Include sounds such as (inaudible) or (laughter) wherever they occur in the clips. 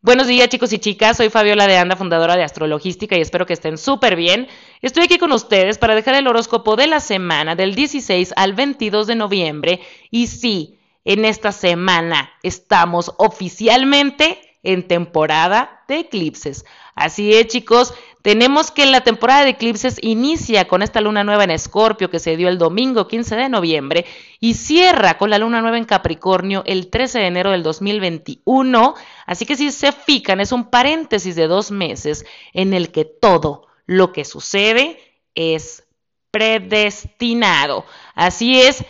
Buenos días chicos y chicas, soy Fabiola de Anda, fundadora de Astrologística y espero que estén súper bien. Estoy aquí con ustedes para dejar el horóscopo de la semana del 16 al 22 de noviembre y sí, en esta semana estamos oficialmente en temporada de eclipses. Así es chicos, tenemos que la temporada de eclipses inicia con esta luna nueva en Escorpio que se dio el domingo 15 de noviembre y cierra con la luna nueva en Capricornio el 13 de enero del 2021. Así que si se fijan, es un paréntesis de dos meses en el que todo lo que sucede es predestinado. Así es,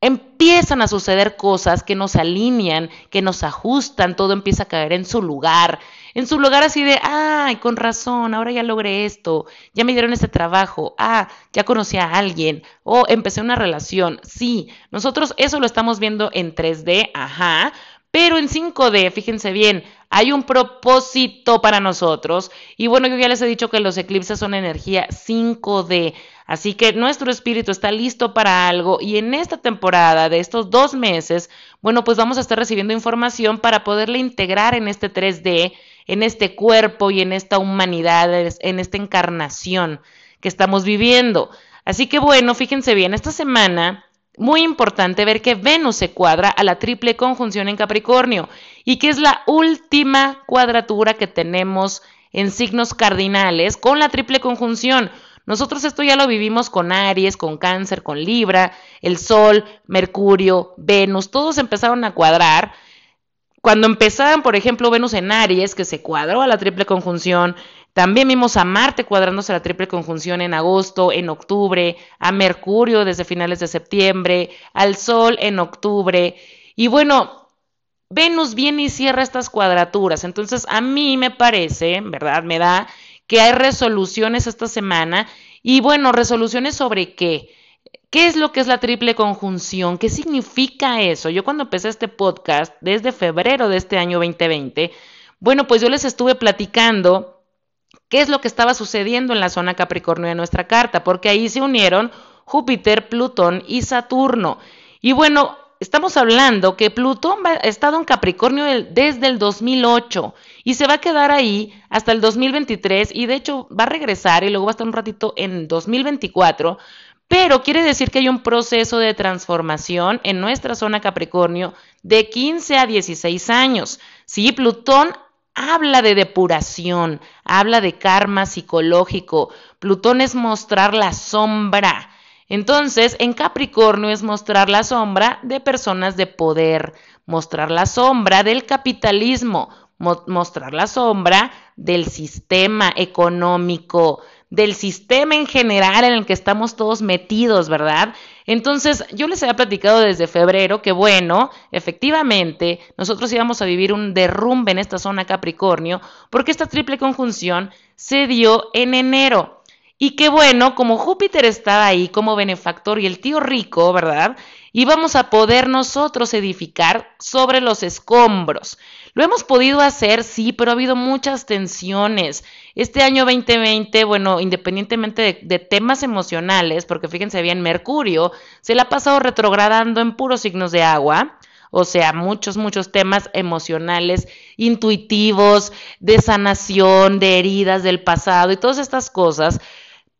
empiezan a suceder cosas que nos alinean, que nos ajustan, todo empieza a caer en su lugar. En su lugar así de, ay, con razón, ahora ya logré esto, ya me dieron este trabajo, ah, ya conocí a alguien, o empecé una relación. Sí, nosotros eso lo estamos viendo en 3D, ajá, pero en 5D, fíjense bien, hay un propósito para nosotros. Y bueno, yo ya les he dicho que los eclipses son energía 5D. Así que nuestro espíritu está listo para algo y en esta temporada de estos dos meses, bueno, pues vamos a estar recibiendo información para poderla integrar en este 3D, en este cuerpo y en esta humanidad, en esta encarnación que estamos viviendo. Así que bueno, fíjense bien, esta semana muy importante ver que Venus se cuadra a la triple conjunción en Capricornio y que es la última cuadratura que tenemos en signos cardinales con la triple conjunción. Nosotros esto ya lo vivimos con Aries, con Cáncer, con Libra, el Sol, Mercurio, Venus, todos empezaron a cuadrar. Cuando empezaban, por ejemplo, Venus en Aries, que se cuadró a la triple conjunción, también vimos a Marte cuadrándose a la triple conjunción en agosto, en octubre, a Mercurio desde finales de septiembre, al Sol en octubre. Y bueno, Venus viene y cierra estas cuadraturas. Entonces, a mí me parece, ¿verdad? Me da que hay resoluciones esta semana. Y bueno, resoluciones sobre qué. ¿Qué es lo que es la triple conjunción? ¿Qué significa eso? Yo cuando empecé este podcast, desde febrero de este año 2020, bueno, pues yo les estuve platicando qué es lo que estaba sucediendo en la zona Capricornio de nuestra carta, porque ahí se unieron Júpiter, Plutón y Saturno. Y bueno, estamos hablando que Plutón ha estado en Capricornio desde el 2008 y se va a quedar ahí hasta el 2023 y de hecho va a regresar y luego va a estar un ratito en 2024. Pero quiere decir que hay un proceso de transformación en nuestra zona Capricornio de 15 a 16 años. Sí, Plutón habla de depuración, habla de karma psicológico. Plutón es mostrar la sombra. Entonces, en Capricornio es mostrar la sombra de personas de poder, mostrar la sombra del capitalismo, mostrar la sombra del sistema económico, del sistema en general en el que estamos todos metidos, ¿verdad? Entonces, yo les había platicado desde febrero que, bueno, efectivamente, nosotros íbamos a vivir un derrumbe en esta zona Capricornio, porque esta triple conjunción se dio en enero. Y qué bueno, como Júpiter estaba ahí como benefactor y el tío rico, ¿verdad? Íbamos a poder nosotros edificar sobre los escombros. Lo hemos podido hacer, sí, pero ha habido muchas tensiones. Este año 2020, bueno, independientemente de, temas emocionales, porque fíjense bien, Mercurio se la ha pasado retrogradando en puros signos de agua o sea, muchos, muchos temas emocionales, intuitivos, de sanación, de heridas del pasado y todas estas cosas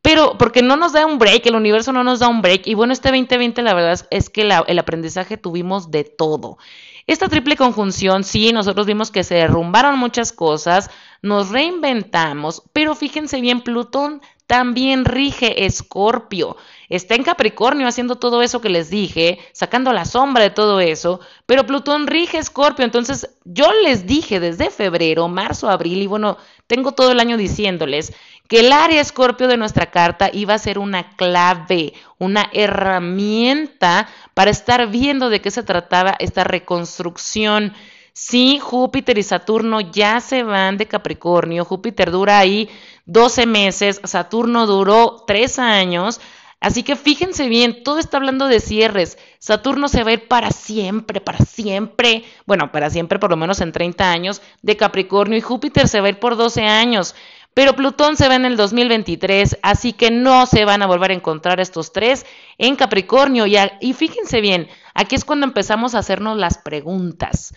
pero porque no nos da un break, el universo no nos da un break. Y bueno, este 2020 la verdad es que el aprendizaje tuvimos de todo. Esta triple conjunción, sí, nosotros vimos que se derrumbaron muchas cosas, nos reinventamos, pero fíjense bien, Plutón también rige Escorpio. Está en Capricornio haciendo todo eso que les dije, sacando la sombra de todo eso, pero Plutón rige Escorpio. Entonces yo les dije desde febrero, marzo, abril, y bueno, tengo todo el año diciéndoles que el área Escorpio de nuestra carta iba a ser una clave, una herramienta para estar viendo de qué se trataba esta reconstrucción. Sí, Júpiter y Saturno ya se van de Capricornio. Júpiter dura ahí 12 meses, Saturno duró 3 años. Así que fíjense bien, todo está hablando de cierres. Saturno se va a ir para siempre, para siempre, bueno, para siempre por lo menos en 30 años de Capricornio y Júpiter se va a ir por 12 años. Pero Plutón se va en el 2023, así que no se van a volver a encontrar estos tres en Capricornio. Y, y fíjense bien, aquí es cuando empezamos a hacernos las preguntas.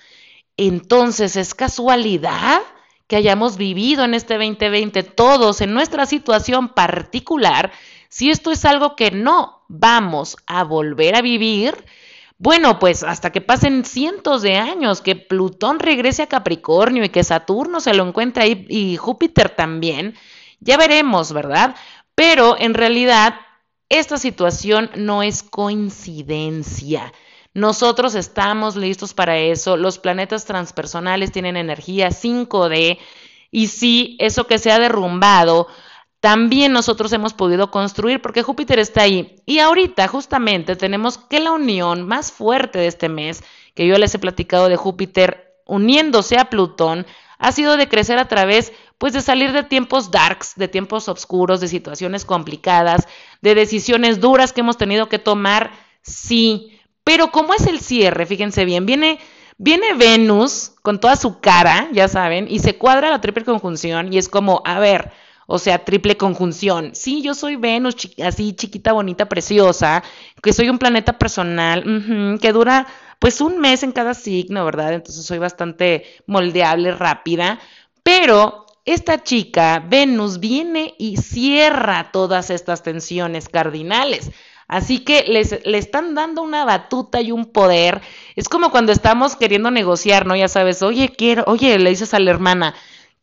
Entonces, ¿es casualidad que hayamos vivido en este 2020 todos en nuestra situación particular? Si esto es algo que no vamos a volver a vivir, bueno, pues hasta que pasen cientos de años, que Plutón regrese a Capricornio y que Saturno se lo encuentre ahí y Júpiter también, ya veremos, ¿verdad? Pero en realidad esta situación no es coincidencia. Nosotros estamos listos para eso. Los planetas transpersonales tienen energía 5D y si eso que se ha derrumbado también nosotros hemos podido construir porque Júpiter está ahí. Y ahorita justamente tenemos que la unión más fuerte de este mes, que yo les he platicado de Júpiter uniéndose a Plutón, ha sido de crecer a través pues de salir de tiempos darks, de tiempos oscuros, de situaciones complicadas, de decisiones duras que hemos tenido que tomar, sí, pero como es el cierre, fíjense bien, viene viene Venus con toda su cara, ya saben, y se cuadra la triple conjunción y es como, a ver, o sea, triple conjunción. Sí, yo soy Venus, así chiquita, bonita, preciosa, que soy un planeta personal, que dura pues un mes en cada signo, ¿verdad? Entonces soy bastante moldeable, rápida, pero esta chica, Venus, viene y cierra todas estas tensiones cardinales. Así que les, le están dando una batuta y un poder. Es como cuando estamos queriendo negociar, ¿no? Ya sabes, oye, quiero, oye, le dices a la hermana,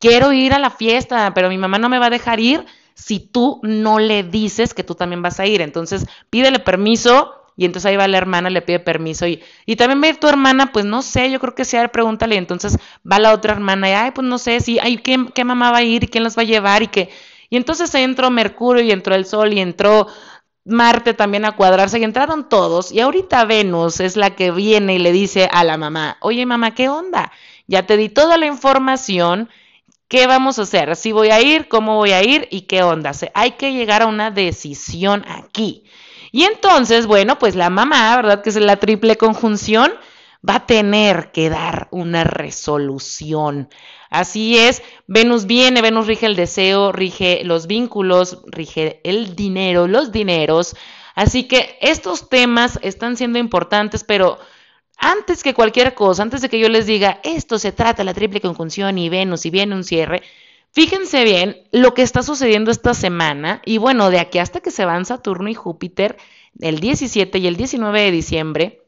quiero ir a la fiesta, pero mi mamá no me va a dejar ir si tú no le dices que tú también vas a ir. Entonces, pídele permiso y entonces ahí va la hermana, le pide permiso y, y también ve tu hermana, pues no sé, yo creo que a ver, pregúntale. Entonces va la otra hermana y, ay, pues no sé, si, ay, ¿qué, ¿qué, mamá va a ir y quién las va a llevar y qué. Y entonces entró Mercurio y entró el Sol y entró Marte también a cuadrarse y entraron todos. Y ahorita Venus es la que viene y le dice a la mamá, oye mamá, ¿qué onda? Ya te di toda la información ¿Qué vamos a hacer? ¿Si voy a ir? ¿Cómo voy a ir? ¿Y qué onda? hay que llegar a una decisión aquí. Y entonces, bueno, pues la mamá, ¿verdad? Que es la triple conjunción, va a tener que dar una resolución. Así es, Venus viene, Venus rige el deseo, rige los vínculos, rige el dinero, los dineros. Así que estos temas están siendo importantes, pero antes que cualquier cosa, antes de que yo les diga, esto se trata la triple conjunción y Venus y viene un cierre, fíjense bien lo que está sucediendo esta semana y bueno, de aquí hasta que se van Saturno y Júpiter, el 17 y el 19 de diciembre,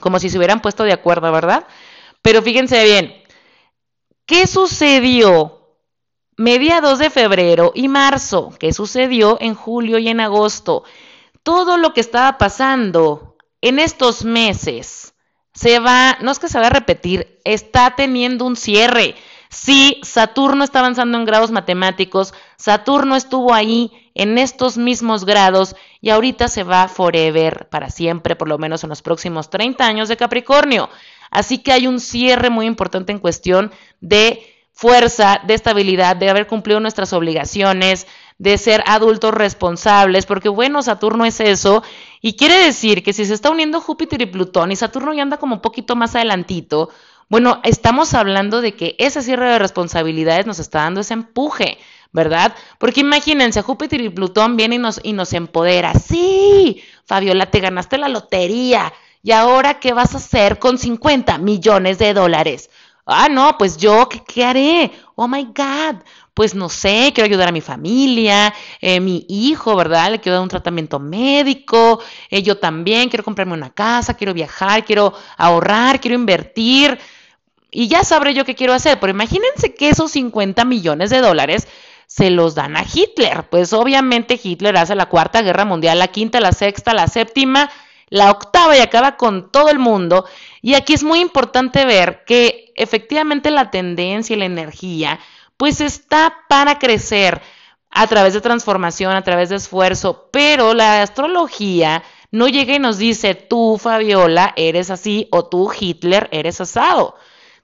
como si se hubieran puesto de acuerdo, ¿verdad? Pero fíjense bien, ¿qué sucedió mediados de febrero y marzo? ¿Qué sucedió en julio y en agosto? Todo lo que estaba pasando en estos meses se va, no es que se va a repetir, está teniendo un cierre. Sí, Saturno está avanzando en grados matemáticos, Saturno estuvo ahí en estos mismos grados y ahorita se va forever, para siempre, por lo menos en los próximos 30 años de Capricornio. Así que hay un cierre muy importante en cuestión de fuerza, de estabilidad, de haber cumplido nuestras obligaciones, de ser adultos responsables, porque bueno, Saturno es eso, y quiere decir que si se está uniendo Júpiter y Plutón y Saturno ya anda como un poquito más adelantito, bueno, estamos hablando de que ese cierre de responsabilidades nos está dando ese empuje, ¿verdad? Porque imagínense, Júpiter y Plutón vienen y nos, y nos empodera. Sí, Fabiola, te ganaste la lotería. ¿Y ahora qué vas a hacer con 50 millones de dólares? Ah, no, pues yo, ¿qué, qué haré? Oh my God, pues no sé, quiero ayudar a mi familia, eh, mi hijo, ¿verdad? Le quiero dar un tratamiento médico, eh, yo también quiero comprarme una casa, quiero viajar, quiero ahorrar, quiero invertir. Y ya sabré yo qué quiero hacer, pero imagínense que esos 50 millones de dólares se los dan a Hitler. Pues obviamente Hitler hace la cuarta guerra mundial, la quinta, la sexta, la séptima, la octava y acaba con todo el mundo. Y aquí es muy importante ver que efectivamente la tendencia y la energía pues está para crecer a través de transformación, a través de esfuerzo, pero la astrología no llega y nos dice, tú Fabiola eres así o tú Hitler eres asado.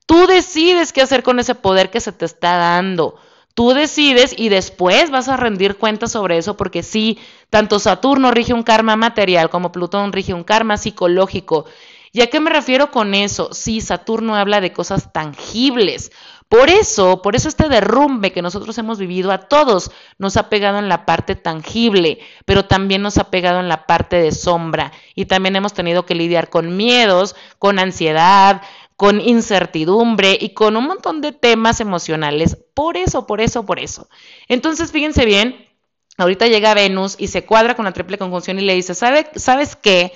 Tú decides qué hacer con ese poder que se te está dando. Tú decides y después vas a rendir cuentas sobre eso porque sí, tanto Saturno rige un karma material como Plutón rige un karma psicológico. ¿Y a qué me refiero con eso? Sí, Saturno habla de cosas tangibles. Por eso, por eso este derrumbe que nosotros hemos vivido a todos nos ha pegado en la parte tangible, pero también nos ha pegado en la parte de sombra y también hemos tenido que lidiar con miedos, con ansiedad, con incertidumbre y con un montón de temas emocionales. Por eso, por eso, por eso. Entonces, fíjense bien, ahorita llega Venus y se cuadra con la triple conjunción y le dice, ¿sabe, ¿sabes qué?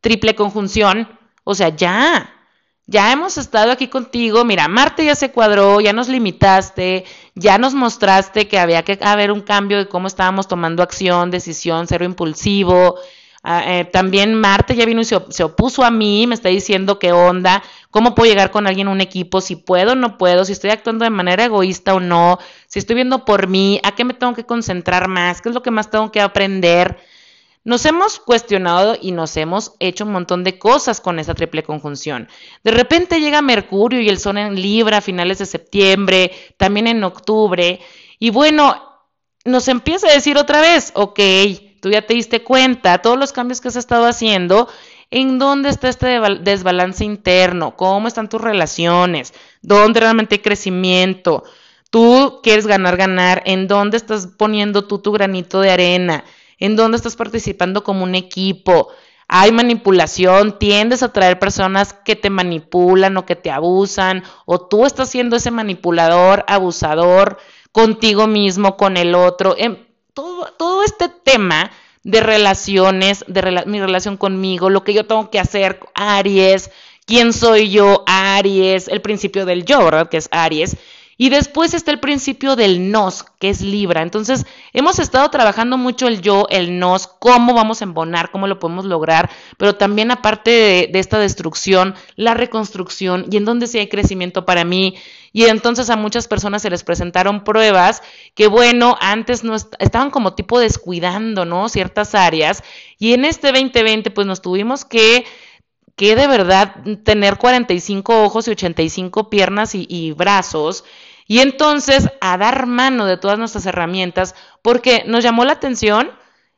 Triple conjunción, o sea, ya, ya hemos estado aquí contigo, mira, Marte ya se cuadró, ya nos limitaste, ya nos mostraste que había que haber un cambio de cómo estábamos tomando acción, decisión, cero impulsivo. Ah, eh, también Marte ya vino y se, se, opuso a mí, me está diciendo qué onda, cómo puedo llegar con alguien en un equipo, si puedo o no puedo, si estoy actuando de manera egoísta o no, si estoy viendo por mí, a qué me tengo que concentrar más, qué es lo que más tengo que aprender. Nos hemos cuestionado y nos hemos hecho un montón de cosas con esa triple conjunción. De repente llega Mercurio y el Sol en Libra a finales de septiembre, también en octubre, y bueno, nos empieza a decir otra vez, ok, tú ya te diste cuenta, todos los cambios que has estado haciendo, ¿en dónde está este desbalance interno? ¿Cómo están tus relaciones? ¿Dónde realmente hay crecimiento? Tú quieres ganar, ganar, ¿en dónde estás poniendo tú tu granito de arena? En dónde estás participando como un equipo. Hay manipulación, tiendes a traer personas que te manipulan o que te abusan, o tú estás siendo ese manipulador, abusador contigo mismo, con el otro. Em, todo, todo este tema de relaciones, de mi relación conmigo, lo que yo tengo que hacer, Aries, quién soy yo, Aries, el principio del yo, ¿verdad? Que es Aries. Y después está el principio del nos, que es Libra. Entonces, hemos estado trabajando mucho el yo, el nos, cómo vamos a embonar, cómo lo podemos lograr, pero también aparte de, esta destrucción, la reconstrucción y en dónde sí hay crecimiento para mí. Y entonces a muchas personas se les presentaron pruebas que, bueno, antes no estaban como tipo descuidando, ¿no? Ciertas áreas. Y en este 2020, pues nos tuvimos que que de verdad tener 45 ojos y 85 piernas y, brazos y entonces a dar mano de todas nuestras herramientas, porque nos llamó la atención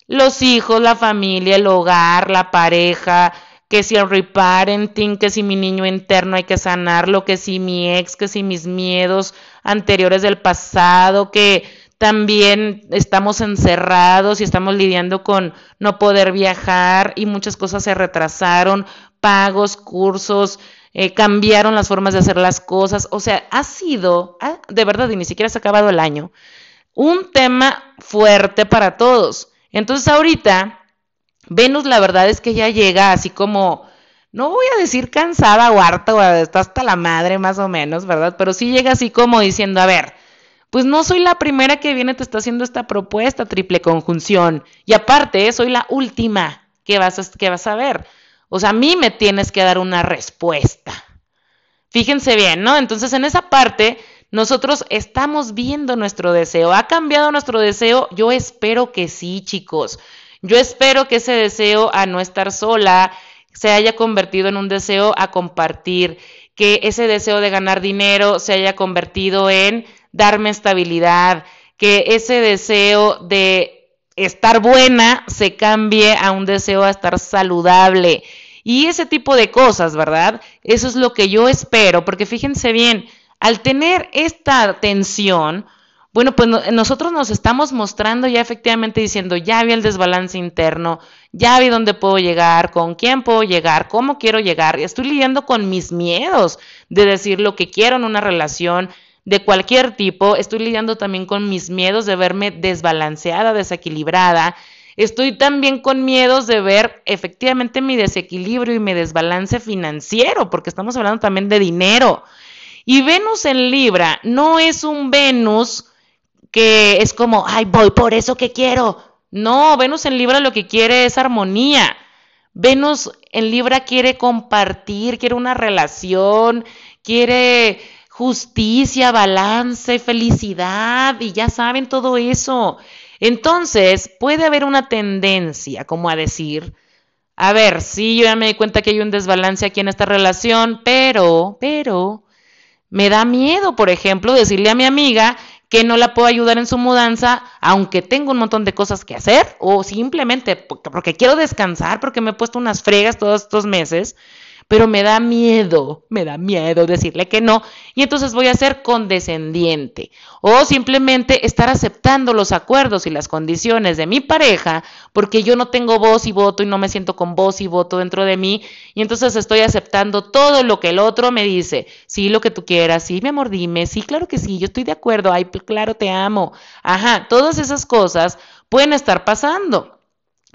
los hijos, la familia, el hogar, la pareja, que si el reparenting, que si mi niño interno hay que sanarlo, que si mi ex, que si mis miedos anteriores del pasado, que también estamos encerrados y estamos lidiando con no poder viajar y muchas cosas se retrasaron, pagos, cursos, eh, cambiaron las formas de hacer las cosas. O sea, ha sido, de verdad, y ni siquiera se ha acabado el año, un tema fuerte para todos. Entonces ahorita, Venus la verdad es que ya llega así como, no voy a decir cansada o harta o está hasta la madre más o menos, ¿verdad? Pero sí llega así como diciendo, a ver, pues no soy la primera que viene, te está haciendo esta propuesta, triple conjunción. Y aparte, soy la última que vas a, que vas a ver. O sea, a mí me tienes que dar una respuesta. Fíjense bien, ¿no? Entonces, en esa parte, nosotros estamos viendo nuestro deseo. ¿Ha cambiado nuestro deseo? Yo espero que sí, chicos. Yo espero que ese deseo a no estar sola se haya convertido en un deseo a compartir, que ese deseo de ganar dinero se haya convertido en darme estabilidad, que ese deseo de estar buena se cambie a un deseo a estar saludable. Y ese tipo de cosas, ¿verdad? Eso es lo que yo espero, porque fíjense bien, al tener esta tensión, bueno, pues nosotros nos estamos mostrando ya efectivamente diciendo, ya vi el desbalance interno, ya vi dónde puedo llegar, con quién puedo llegar, cómo quiero llegar, estoy lidiando con mis miedos de decir lo que quiero en una relación, de cualquier tipo, estoy lidiando también con mis miedos de verme desbalanceada, desequilibrada, estoy también con miedos de ver efectivamente mi desequilibrio y mi desbalance financiero, porque estamos hablando también de dinero. Y Venus en Libra no es un Venus que es como, ay, voy por eso que quiero. No, Venus en Libra lo que quiere es armonía. Venus en Libra quiere compartir, quiere una relación, quiere justicia, balance, felicidad y ya saben todo eso. Entonces, puede haber una tendencia como a decir, a ver, sí, yo ya me di cuenta que hay un desbalance aquí en esta relación, pero, pero, me da miedo, por ejemplo, decirle a mi amiga que no la puedo ayudar en su mudanza, aunque tengo un montón de cosas que hacer, o simplemente porque, porque quiero descansar, porque me he puesto unas fregas todos estos meses, pero me da miedo, me da miedo decirle que no, y entonces voy a ser condescendiente o simplemente estar aceptando los acuerdos y las condiciones de mi pareja porque yo no tengo voz y voto y no me siento con voz y voto dentro de mí, y entonces estoy aceptando todo lo que el otro me dice, sí, lo que tú quieras, sí, mi amor, dime, sí, claro que sí, yo estoy de acuerdo, ay, claro, te amo, ajá, todas esas cosas pueden estar pasando.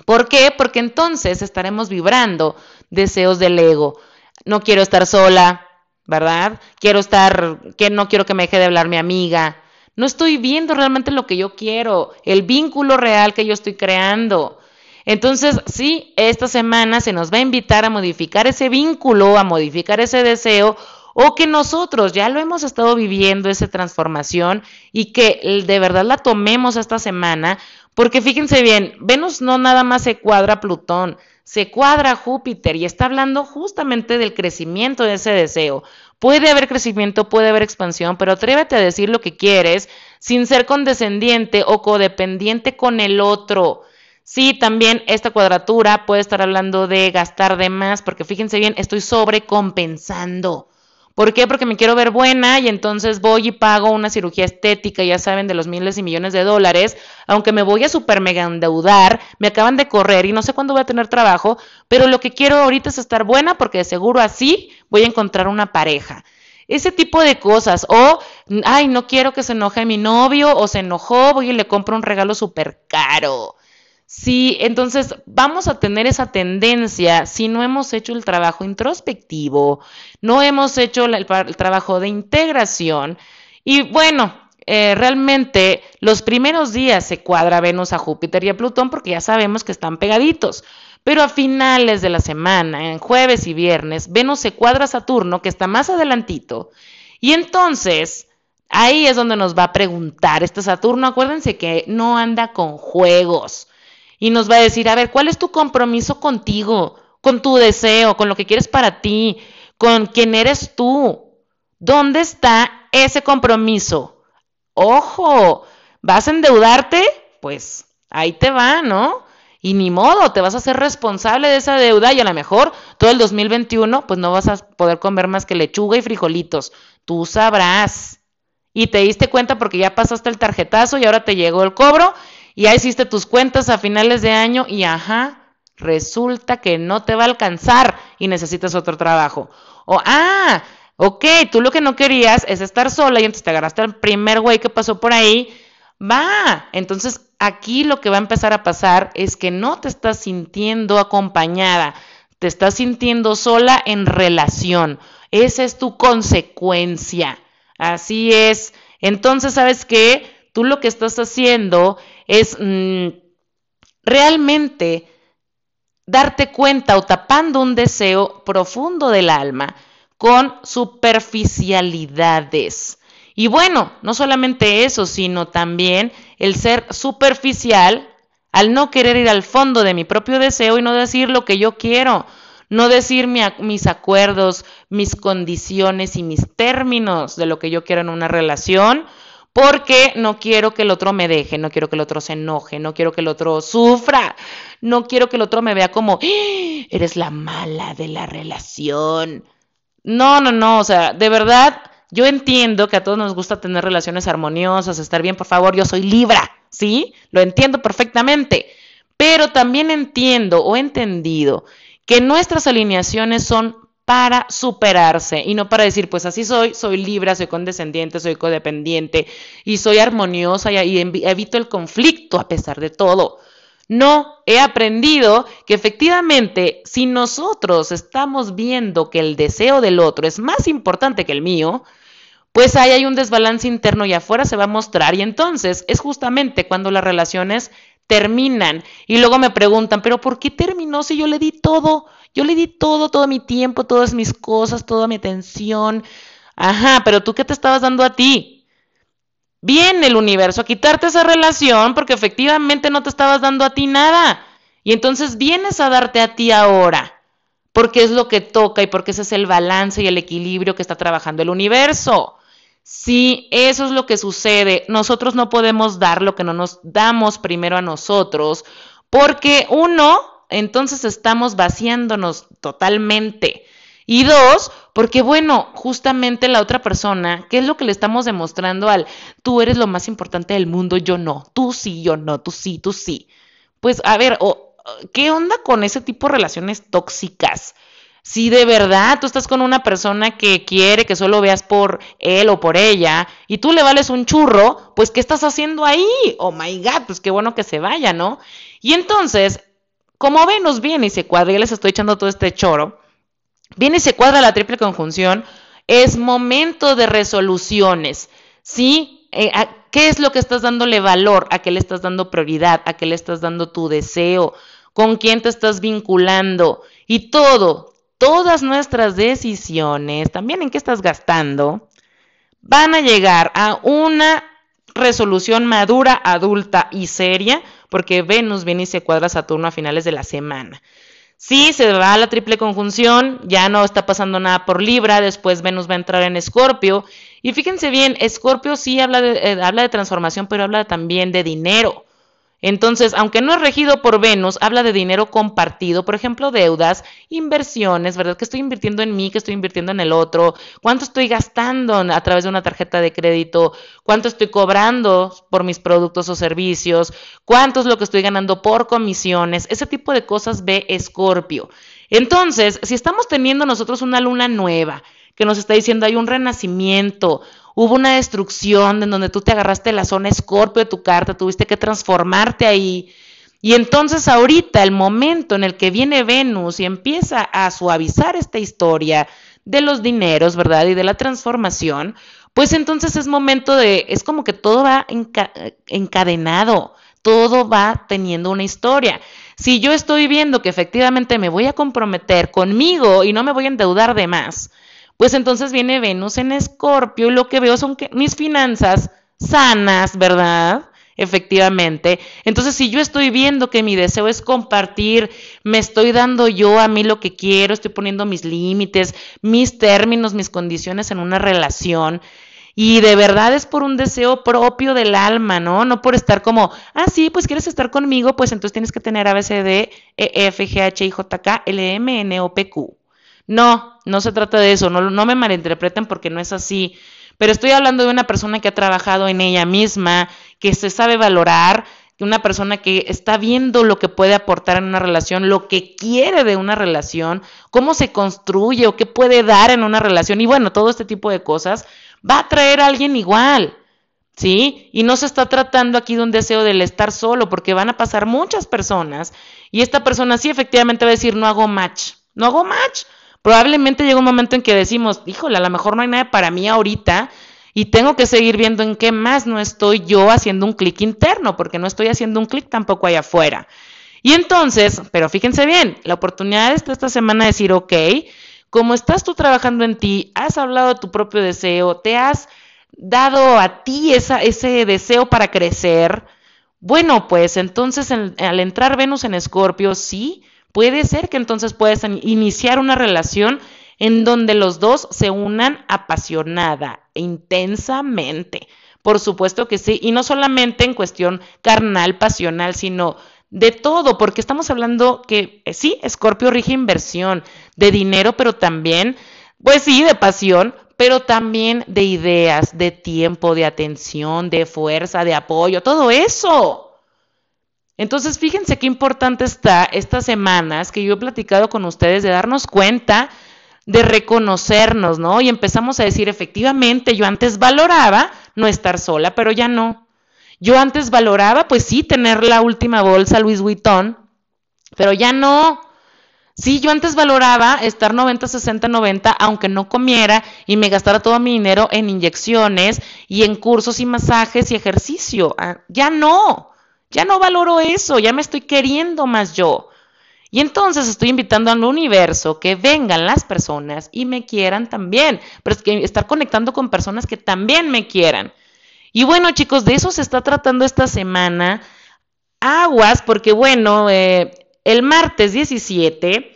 ¿Por qué? Porque entonces estaremos vibrando deseos del ego. No quiero estar sola, ¿verdad? Quiero estar, que no quiero que me deje de hablar mi amiga. No estoy viendo realmente lo que yo quiero, el vínculo real que yo estoy creando. Entonces, sí, esta semana se nos va a invitar a modificar ese vínculo, a modificar ese deseo, o que nosotros ya lo hemos estado viviendo, esa transformación, y que de verdad la tomemos esta semana porque fíjense bien, Venus no nada más se cuadra a Plutón, se cuadra Júpiter y está hablando justamente del crecimiento de ese deseo. Puede haber crecimiento, puede haber expansión, pero atrévete a decir lo que quieres sin ser condescendiente o codependiente con el otro. Sí, también esta cuadratura puede estar hablando de gastar de más, porque fíjense bien, estoy sobrecompensando. ¿Por qué? Porque me quiero ver buena y entonces voy y pago una cirugía estética, ya saben, de los miles y millones de dólares, aunque me voy a super mega endeudar, me acaban de correr y no sé cuándo voy a tener trabajo, pero lo que quiero ahorita es estar buena porque de seguro así voy a encontrar una pareja. Ese tipo de cosas. O, ay, no quiero que se enoje mi novio o se enojó, voy y le compro un regalo súper caro. Sí, entonces vamos a tener esa tendencia si no hemos hecho el trabajo introspectivo, no hemos hecho el, trabajo de integración y bueno, eh, realmente los primeros días se cuadra Venus a Júpiter y a Plutón porque ya sabemos que están pegaditos. Pero a finales de la semana, en jueves y viernes, Venus se cuadra a Saturno, que está más adelantito. Y entonces, ahí es donde nos va a preguntar este Saturno. Acuérdense que no anda con juegos y nos va a decir, a ver, ¿cuál es tu compromiso contigo, con tu deseo, con lo que quieres para ti, con quién eres tú? ¿Dónde está ese compromiso? Ojo, ¿vas a endeudarte? Pues ahí te va, ¿no? Y ni modo, te vas a hacer responsable de esa deuda y a lo mejor todo el 2021 pues no vas a poder comer más que lechuga y frijolitos. Tú sabrás. Y te diste cuenta porque ya pasaste el tarjetazo y ahora te llegó el cobro y ya hiciste tus cuentas a finales de año y ajá, resulta que no te va a alcanzar y necesitas otro trabajo. O, ah, ok, tú lo que no querías es estar sola y entonces te agarraste al primer güey que pasó por ahí. Va, entonces aquí lo que va a empezar a pasar es que no te estás sintiendo acompañada, te estás sintiendo sola en relación. Esa es tu consecuencia. Así es. Entonces, ¿sabes qué? Tú lo que estás haciendo es mm, realmente darte cuenta o tapando un deseo profundo del alma con superficialidades. Y bueno, no solamente eso, sino también el ser superficial al no querer ir al fondo de mi propio deseo y no decir lo que yo quiero, no decir mis acuerdos, mis condiciones y mis términos de lo que yo quiero en una relación, porque no quiero que el otro me deje, no quiero que el otro se enoje, no quiero que el otro sufra, no quiero que el otro me vea como, ¡Ah! eres la mala de la relación. No, no, no, o sea, de verdad, yo entiendo que a todos nos gusta tener relaciones armoniosas, estar bien, por favor, yo soy Libra, ¿sí? Lo entiendo perfectamente, pero también entiendo o he entendido que nuestras alineaciones son para superarse y no para decir, pues así soy, soy libre, soy condescendiente, soy codependiente y soy armoniosa y, evito el conflicto a pesar de todo. No, he aprendido que efectivamente si nosotros estamos viendo que el deseo del otro es más importante que el mío, pues ahí hay un desbalance interno y afuera se va a mostrar y entonces es justamente cuando las relaciones terminan y luego me preguntan, pero ¿por qué terminó si yo le di todo? Yo le di todo, todo mi tiempo, todas mis cosas, toda mi atención. Ajá, pero tú qué te estabas dando a ti? Viene el universo a quitarte esa relación porque efectivamente no te estabas dando a ti nada. Y entonces vienes a darte a ti ahora, porque es lo que toca y porque ese es el balance y el equilibrio que está trabajando el universo. Sí, eso es lo que sucede. Nosotros no podemos dar lo que no nos damos primero a nosotros, porque uno, entonces estamos vaciándonos totalmente. Y dos, porque bueno, justamente la otra persona, ¿qué es lo que le estamos demostrando al tú eres lo más importante del mundo, yo no, tú sí, yo no, tú sí, tú sí? Pues a ver, ¿qué onda con ese tipo de relaciones tóxicas? Si de verdad tú estás con una persona que quiere que solo veas por él o por ella y tú le vales un churro, pues ¿qué estás haciendo ahí? Oh my god, pues qué bueno que se vaya, ¿no? Y entonces, como Venus viene y se cuadra, ya les estoy echando todo este choro, viene y se cuadra la triple conjunción, es momento de resoluciones, ¿sí? Eh, ¿Qué es lo que estás dándole valor? ¿A qué le estás dando prioridad? ¿A qué le estás dando tu deseo? ¿Con quién te estás vinculando? Y todo, todas nuestras decisiones, también en qué estás gastando, van a llegar a una resolución madura, adulta y seria, porque Venus viene y se cuadra a Saturno a finales de la semana. Sí, se va a la triple conjunción, ya no está pasando nada por Libra, después Venus va a entrar en Escorpio. Y fíjense bien, Escorpio sí habla de, eh, habla de transformación, pero habla también de dinero. Entonces, aunque no es regido por Venus, habla de dinero compartido, por ejemplo, deudas, inversiones, ¿verdad? Que estoy invirtiendo en mí, que estoy invirtiendo en el otro, cuánto estoy gastando a través de una tarjeta de crédito, cuánto estoy cobrando por mis productos o servicios, cuánto es lo que estoy ganando por comisiones, ese tipo de cosas ve Escorpio. Entonces, si estamos teniendo nosotros una luna nueva, que nos está diciendo hay un renacimiento, hubo una destrucción en donde tú te agarraste la zona escorpio de tu carta, tuviste que transformarte ahí. Y entonces ahorita el momento en el que viene Venus y empieza a suavizar esta historia de los dineros, ¿verdad? Y de la transformación, pues entonces es momento de, es como que todo va encadenado, todo va teniendo una historia. Si yo estoy viendo que efectivamente me voy a comprometer conmigo y no me voy a endeudar de más, pues entonces viene Venus en Escorpio y lo que veo son mis finanzas sanas, ¿verdad? Efectivamente. Entonces, si yo estoy viendo que mi deseo es compartir, me estoy dando yo a mí lo que quiero, estoy poniendo mis límites, mis términos, mis condiciones en una relación, y de verdad es por un deseo propio del alma, ¿no? No por estar como, ah, sí, pues quieres estar conmigo, pues entonces tienes que tener ABCD, E, F, G, H, I, J, K, L, M, N, O, P, Q. No, no se trata de eso, no, no me malinterpreten porque no es así. Pero estoy hablando de una persona que ha trabajado en ella misma, que se sabe valorar, una persona que está viendo lo que puede aportar en una relación, lo que quiere de una relación, cómo se construye o qué puede dar en una relación y bueno, todo este tipo de cosas, va a traer a alguien igual. ¿Sí? Y no se está tratando aquí de un deseo del estar solo, porque van a pasar muchas personas y esta persona sí efectivamente va a decir, no hago match, no hago match, Probablemente llega un momento en que decimos, híjole, a lo mejor no hay nada para mí ahorita y tengo que seguir viendo en qué más no estoy yo haciendo un clic interno, porque no estoy haciendo un clic tampoco allá afuera. Y entonces, pero fíjense bien, la oportunidad está esta semana de decir, ok, como estás tú trabajando en ti, has hablado de tu propio deseo, te has dado a ti ese deseo para crecer, bueno, pues entonces al entrar Venus en Escorpio, sí, Puede ser que entonces puedas iniciar una relación en donde los dos se unan apasionada, e intensamente. Por supuesto que sí, y no solamente en cuestión carnal, pasional, sino de todo, porque estamos hablando que eh, sí, Escorpio rige inversión de dinero, pero también, pues sí, de pasión, pero también de ideas, de tiempo, de atención, de fuerza, de apoyo, todo eso. Entonces, fíjense qué importante está estas semanas que yo he platicado con ustedes de darnos cuenta de reconocernos, ¿no? Y empezamos a decir, efectivamente, yo antes valoraba no estar sola, pero ya no. Yo antes valoraba, pues sí, tener la última bolsa Louis Vuitton, pero ya no. Sí, yo antes valoraba estar 90, 60, 90, aunque no comiera y me gastara todo mi dinero en inyecciones y en cursos y masajes y ejercicio. Ah, ya no. Ya no valoro eso, ya me estoy queriendo más yo. Y entonces estoy invitando al universo que vengan las personas y me quieran también, pero es que estar conectando con personas que también me quieran. Y bueno, chicos, de eso se está tratando esta semana. Aguas, porque bueno, eh, el martes 17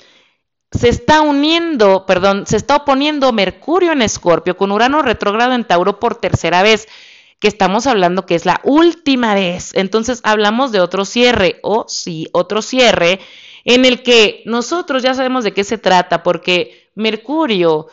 se está uniendo, perdón, se está oponiendo Mercurio en Escorpio con Urano retrógrado en Tauro por tercera vez que estamos hablando que es la última vez. Entonces hablamos de otro cierre, o sí, otro cierre en el que nosotros ya sabemos de qué se trata, porque Mercurio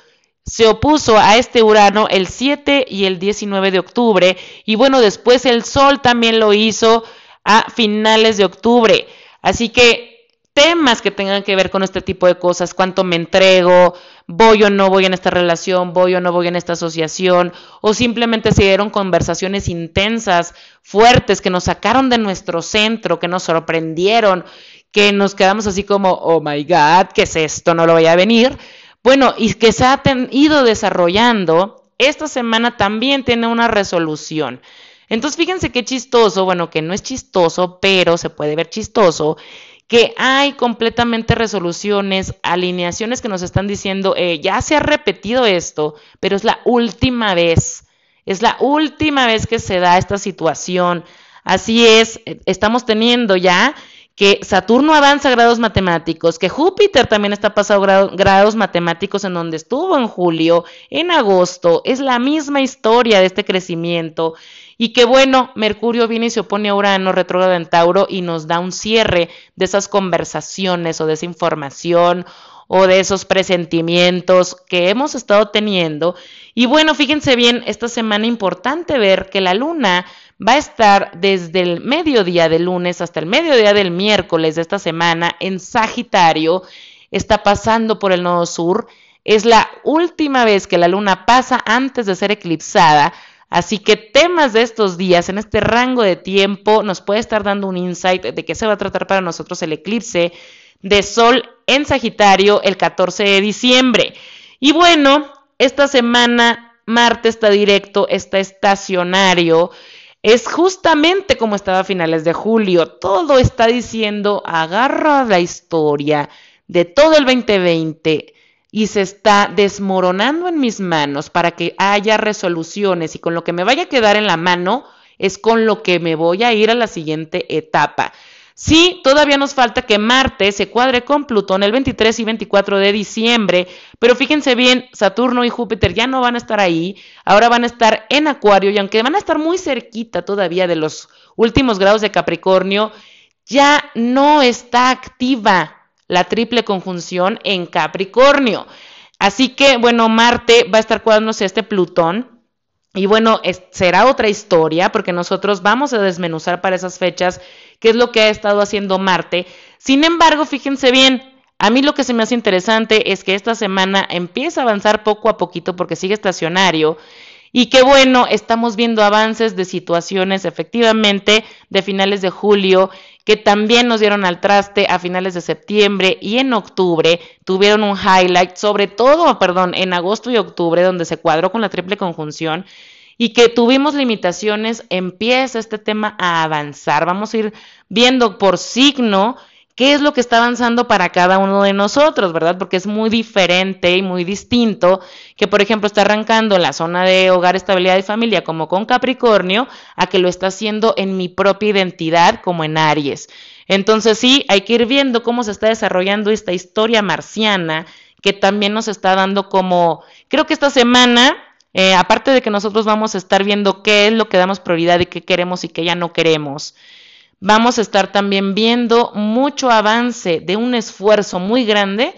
se opuso a este Urano el 7 y el 19 de octubre y bueno, después el Sol también lo hizo a finales de octubre. Así que temas que tengan que ver con este tipo de cosas, cuánto me entrego, voy o no voy en esta relación, voy o no voy en esta asociación, o simplemente se dieron conversaciones intensas, fuertes, que nos sacaron de nuestro centro, que nos sorprendieron, que nos quedamos así como, oh my God, ¿qué es esto? No lo voy a venir. Bueno, y que se ha ido desarrollando, esta semana también tiene una resolución. Entonces, fíjense qué chistoso, bueno, que no es chistoso, pero se puede ver chistoso, que hay completamente resoluciones, alineaciones que nos están diciendo, eh, ya se ha repetido esto, pero es la última vez, es la última vez que se da esta situación. Así es, eh, estamos teniendo ya que Saturno avanza grados matemáticos, que Júpiter también está pasando grados matemáticos en donde estuvo en julio, en agosto, es la misma historia de este crecimiento y que bueno, Mercurio viene y se opone a Urano retrógrado en Tauro y nos da un cierre de esas conversaciones o de esa información o de esos presentimientos que hemos estado teniendo. Y bueno, fíjense bien, esta semana importante ver que la luna va a estar desde el mediodía del lunes hasta el mediodía del miércoles de esta semana en Sagitario. Está pasando por el nodo sur. Es la última vez que la luna pasa antes de ser eclipsada. Así que temas de estos días, en este rango de tiempo, nos puede estar dando un insight de qué se va a tratar para nosotros el eclipse de Sol en Sagitario el 14 de diciembre. Y bueno, esta semana Marte está directo, está estacionario es justamente como estaba a finales de julio. Todo está diciendo, agarra la historia de todo el 2020 y se está desmoronando en mis manos para que haya resoluciones y con lo que me vaya a quedar en la mano es con lo que me voy a ir a la siguiente etapa. Sí, todavía nos falta que Marte se cuadre con Plutón el 23 y 24 de diciembre, pero fíjense bien, Saturno y Júpiter ya no van a estar ahí, ahora van a estar en Acuario y aunque van a estar muy cerquita todavía de los últimos grados de Capricornio, ya no está activa la triple conjunción en Capricornio. Así que, bueno, Marte va a estar cuadrándose este Plutón y bueno, será otra historia porque nosotros vamos a desmenuzar para esas fechas qué es lo que ha estado haciendo Marte. Sin embargo, fíjense bien, a mí lo que se me hace interesante es que esta semana empieza a avanzar poco a poquito porque sigue estacionario y que bueno, estamos viendo avances de situaciones efectivamente de finales de julio que también nos dieron al traste a finales de septiembre y en octubre tuvieron un highlight, sobre todo, perdón, en agosto y octubre, donde se cuadró con la triple conjunción y que tuvimos limitaciones, empieza este tema a avanzar. Vamos a ir viendo por signo qué es lo que está avanzando para cada uno de nosotros, ¿verdad? Porque es muy diferente y muy distinto que, por ejemplo, está arrancando la zona de hogar, estabilidad y familia como con Capricornio, a que lo está haciendo en mi propia identidad como en Aries. Entonces sí, hay que ir viendo cómo se está desarrollando esta historia marciana que también nos está dando como, creo que esta semana, eh, aparte de que nosotros vamos a estar viendo qué es lo que damos prioridad y qué queremos y qué ya no queremos, vamos a estar también viendo mucho avance de un esfuerzo muy grande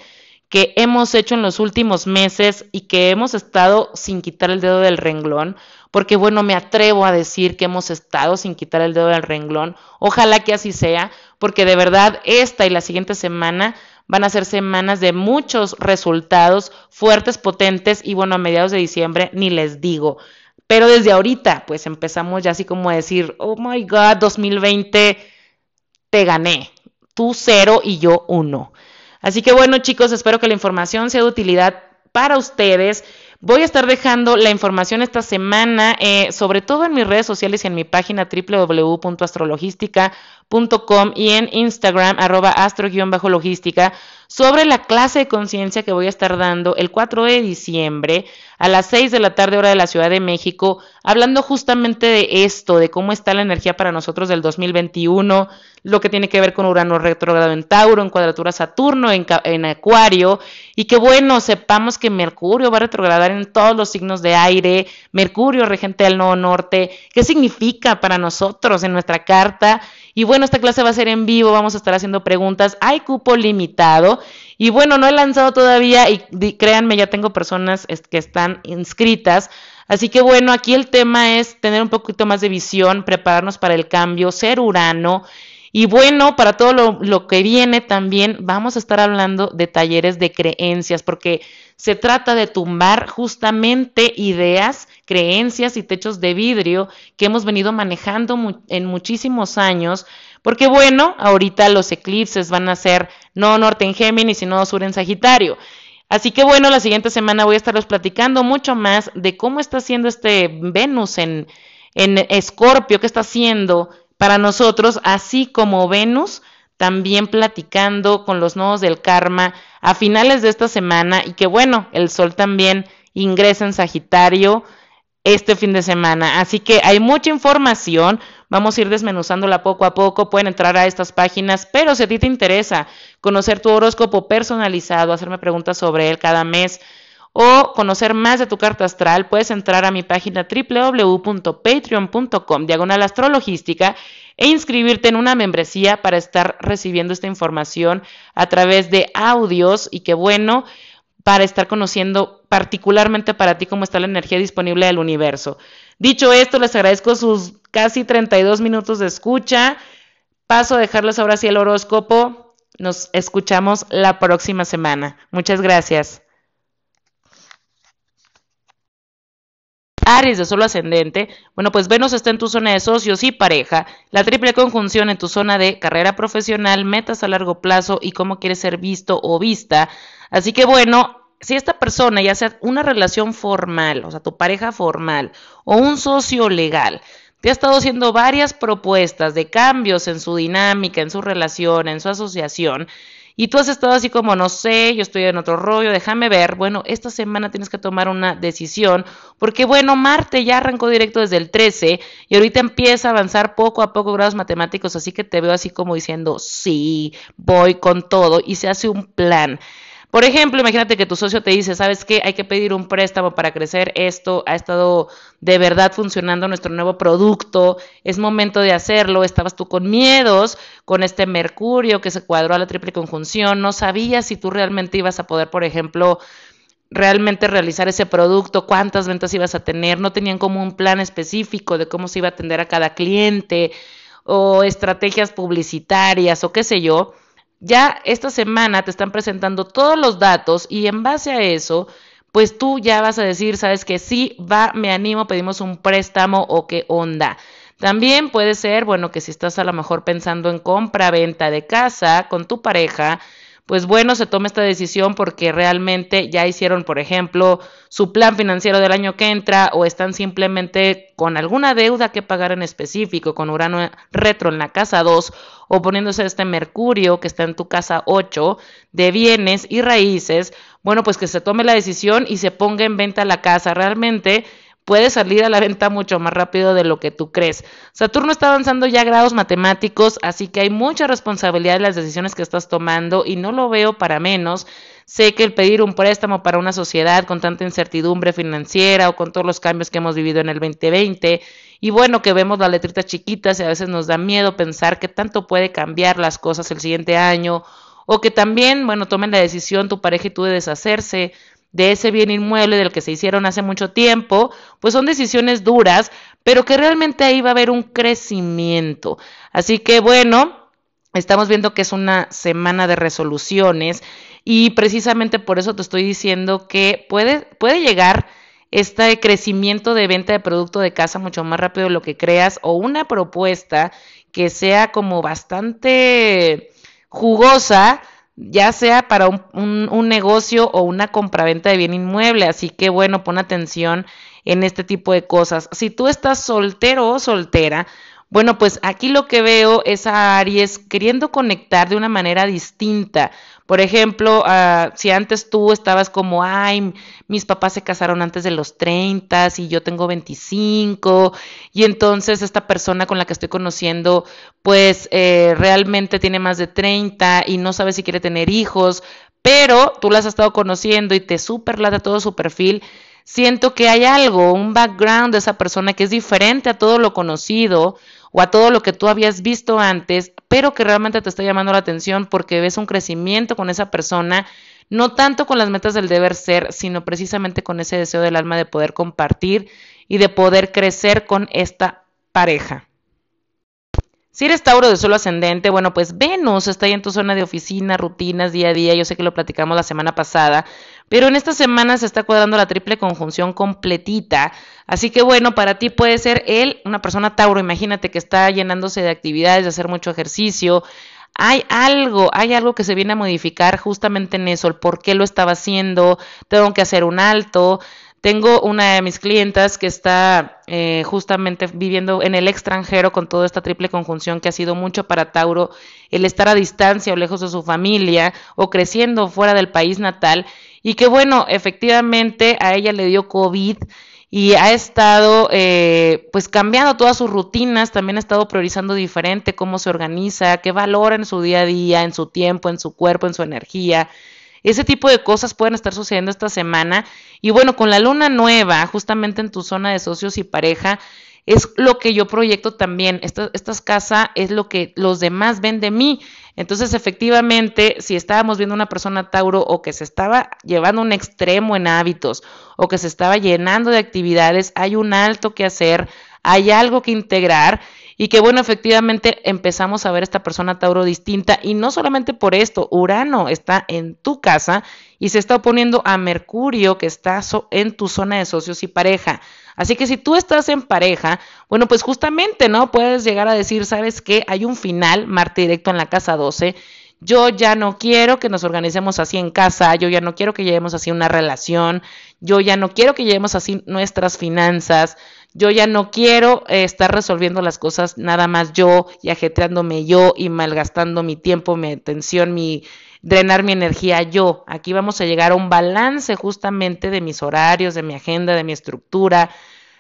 que hemos hecho en los últimos meses y que hemos estado sin quitar el dedo del renglón, porque bueno, me atrevo a decir que hemos estado sin quitar el dedo del renglón, ojalá que así sea, porque de verdad esta y la siguiente semana van a ser semanas de muchos resultados fuertes, potentes y bueno, a mediados de diciembre ni les digo. Pero desde ahorita, pues empezamos ya así como a decir, oh my God, 2020, te gané. Tú cero y yo uno. Así que bueno, chicos, espero que la información sea de utilidad para ustedes. Voy a estar dejando la información esta semana, eh, sobre todo en mis redes sociales y en mi página www.astrologística.com y en Instagram, arroba astro-logística, sobre la clase de conciencia que voy a estar dando el 4 de diciembre a las 6 de la tarde hora de la Ciudad de México, hablando justamente de esto, de cómo está la energía para nosotros del 2021, lo que tiene que ver con Urano retrogrado en Tauro, en cuadratura Saturno, en, en Acuario, y que bueno, sepamos que Mercurio va a retrogradar en todos los signos de aire, Mercurio regente del Nodo Norte, qué significa para nosotros en nuestra carta, Y bueno, esta clase va a ser en vivo, vamos a estar haciendo preguntas. Hay cupo limitado. Y bueno, no he lanzado todavía y créanme, ya tengo personas que están inscritas. Así que bueno, aquí el tema es tener un poquito más de visión, prepararnos para el cambio, ser Urano. Y bueno, para todo lo, lo, que viene también vamos a estar hablando de talleres de creencias, porque se trata de tumbar justamente ideas, creencias y techos de vidrio que hemos venido manejando en muchísimos años. Porque bueno, ahorita los eclipses van a ser no norte en Géminis, sino sur en Sagitario. Así que bueno, la siguiente semana voy a estarles platicando mucho más de cómo está haciendo este Venus en, en Escorpio, qué está haciendo para nosotros, así como Venus también platicando con los nodos del karma a finales de esta semana y que bueno, el sol también ingresa en Sagitario este fin de semana. Así que hay mucha información, vamos a ir desmenuzándola poco a poco, pueden entrar a estas páginas, pero si a ti te interesa conocer tu horóscopo personalizado, hacerme preguntas sobre él cada mes, o conocer más de tu carta astral, puedes entrar a mi página www.patreon.com, diagonal astrologística, e inscribirte en una membresía para estar recibiendo esta información a través de audios y que bueno, para estar conociendo particularmente para ti cómo está la energía disponible del universo. Dicho esto, les agradezco sus casi 32 minutos de escucha. Paso a dejarles ahora sí el horóscopo. Nos escuchamos la próxima semana. Muchas gracias. Aries de solo ascendente, bueno, pues Venus está en tu zona de socios y pareja, la triple conjunción en tu zona de carrera profesional, metas a largo plazo y cómo quieres ser visto o vista. Así que bueno, si esta persona, ya sea una relación formal, o sea, tu pareja formal, o un socio legal, te ha estado haciendo varias propuestas de cambios en su dinámica, en su relación, en su asociación, y tú has estado así como, no sé, yo estoy en otro rollo, déjame ver. Bueno, esta semana tienes que tomar una decisión, porque bueno, Marte ya arrancó directo desde el 13 y ahorita empieza a avanzar poco a poco grados matemáticos, así que te veo así como diciendo, sí, voy con todo y se hace un plan. Por ejemplo, imagínate que tu socio te dice, ¿sabes qué? Hay que pedir un préstamo para crecer esto, ha estado de verdad funcionando nuestro nuevo producto, es momento de hacerlo, estabas tú con miedos, con este Mercurio que se cuadró a la triple conjunción, no sabías si tú realmente ibas a poder, por ejemplo, realmente realizar ese producto, cuántas ventas ibas a tener, no tenían como un plan específico de cómo se iba a atender a cada cliente o estrategias publicitarias o qué sé yo ya esta semana te están presentando todos los datos y en base a eso, pues tú ya vas a decir, sabes que sí, va, me animo, pedimos un préstamo o qué onda. También puede ser, bueno, que si estás a lo mejor pensando en compra, venta de casa con tu pareja, pues bueno, se toma esta decisión porque realmente ya hicieron, por ejemplo, su plan financiero del año que entra o están simplemente con alguna deuda que pagar en específico, con Urano retro en la casa 2 o poniéndose este Mercurio que está en tu casa 8 de bienes y raíces, bueno, pues que se tome la decisión y se ponga en venta la casa. Realmente puede salir a la venta mucho más rápido de lo que tú crees. Saturno está avanzando ya grados matemáticos, así que hay mucha responsabilidad en las decisiones que estás tomando y no lo veo para menos. Sé que el pedir un préstamo para una sociedad con tanta incertidumbre financiera o con todos los cambios que hemos vivido en el 2020 y bueno, que vemos las letritas chiquitas y a veces nos da miedo pensar que tanto puede cambiar las cosas el siguiente año o que también, bueno, tomen la decisión tu pareja y tú de deshacerse de ese bien inmueble del que se hicieron hace mucho tiempo, pues son decisiones duras, pero que realmente ahí va a haber un crecimiento. Así que bueno, estamos viendo que es una semana de resoluciones y precisamente por eso te estoy diciendo que puede, puede llegar este crecimiento de venta de producto de casa mucho más rápido de lo que creas o una propuesta que sea como bastante jugosa ya sea para un, negocio o una compraventa de bien inmueble. Así que bueno, pon atención en este tipo de cosas. Si tú estás soltero o soltera, bueno, pues aquí lo que veo es a Aries queriendo conectar de una manera distinta. Por ejemplo, uh, si antes tú estabas como, ay, mis papás se casaron antes de los 30 y yo tengo 25, y entonces esta persona con la que estoy conociendo, pues eh, realmente tiene más de 30 y no sabe si quiere tener hijos, pero tú las has estado conociendo y te super todo su perfil siento que hay algo, un background de esa persona que es diferente a todo lo conocido o a todo lo que tú habías visto antes, pero que realmente te está llamando la atención porque ves un crecimiento con esa persona, no tanto con las metas del deber ser, sino precisamente con ese deseo del alma de poder compartir y de poder crecer con esta pareja. Si eres Tauro de suelo ascendente, bueno, pues Venus está ahí en tu zona de oficina, rutinas, día a día. Yo sé que lo platicamos la semana pasada, pero en esta semana se está cuadrando la triple conjunción completita. Así que bueno, para ti puede ser él, una persona Tauro, imagínate que está llenándose de actividades, de hacer mucho ejercicio. Hay algo, hay algo que se viene a modificar justamente en eso, el por qué lo estaba haciendo, tengo que hacer un alto, tengo una de mis clientas que está eh, justamente viviendo en el extranjero con toda esta triple conjunción que ha sido mucho para Tauro el estar a distancia o lejos de su familia o creciendo fuera del país natal y que bueno, efectivamente a ella le dio COVID y ha estado eh, pues cambiando todas sus rutinas, también ha estado priorizando diferente cómo se organiza, qué valora en su día a día, en su tiempo, en su cuerpo, en su energía. Ese tipo de cosas pueden estar sucediendo esta semana. Y bueno, con la luna nueva, justamente en tu zona de socios y pareja, es lo que yo proyecto también. Esta, esta casa es lo que los demás ven de mí. Entonces, efectivamente, si estábamos viendo una persona Tauro o que se estaba llevando un extremo en hábitos o que se estaba llenando de actividades, hay un alto que hacer, hay algo que integrar y que bueno, efectivamente empezamos a ver esta persona Tauro distinta y no solamente por esto, Urano está en tu casa y se está oponiendo a Mercurio que está en tu zona de socios y pareja. Así que si tú estás en pareja, bueno, pues justamente, ¿no? Puedes llegar a decir, ¿sabes qué? Hay un final, Marte directo en la casa 12. Yo ya no quiero que nos organicemos así en casa, yo ya no quiero que llevemos así una relación, yo ya no quiero que llevemos así nuestras finanzas, yo ya no quiero eh, estar resolviendo las cosas nada más yo y ajetreándome yo y malgastando mi tiempo, mi atención, mi drenar mi energía yo. Aquí vamos a llegar a un balance justamente de mis horarios, de mi agenda, de mi estructura.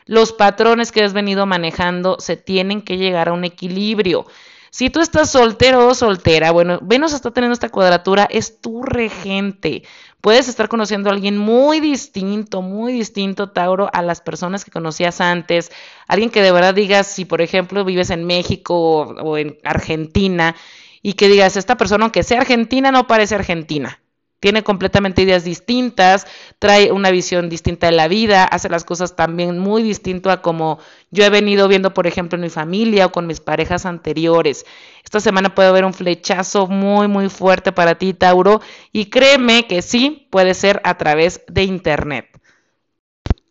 Los patrones que has venido manejando se tienen que llegar a un equilibrio. Si tú estás soltero o soltera, bueno, Venus está teniendo esta cuadratura, es tu regente. Puedes estar conociendo a alguien muy distinto, muy distinto, Tauro, a las personas que conocías antes. Alguien que de verdad digas, si por ejemplo vives en México o, o en Argentina, y que digas, esta persona, aunque sea argentina, no parece argentina tiene completamente ideas distintas, trae una visión distinta de la vida, hace las cosas también muy distinto a como yo he venido viendo, por ejemplo, en mi familia o con mis parejas anteriores. Esta semana puede haber un flechazo muy, muy fuerte para ti, Tauro, y créeme que sí, puede ser a través de Internet.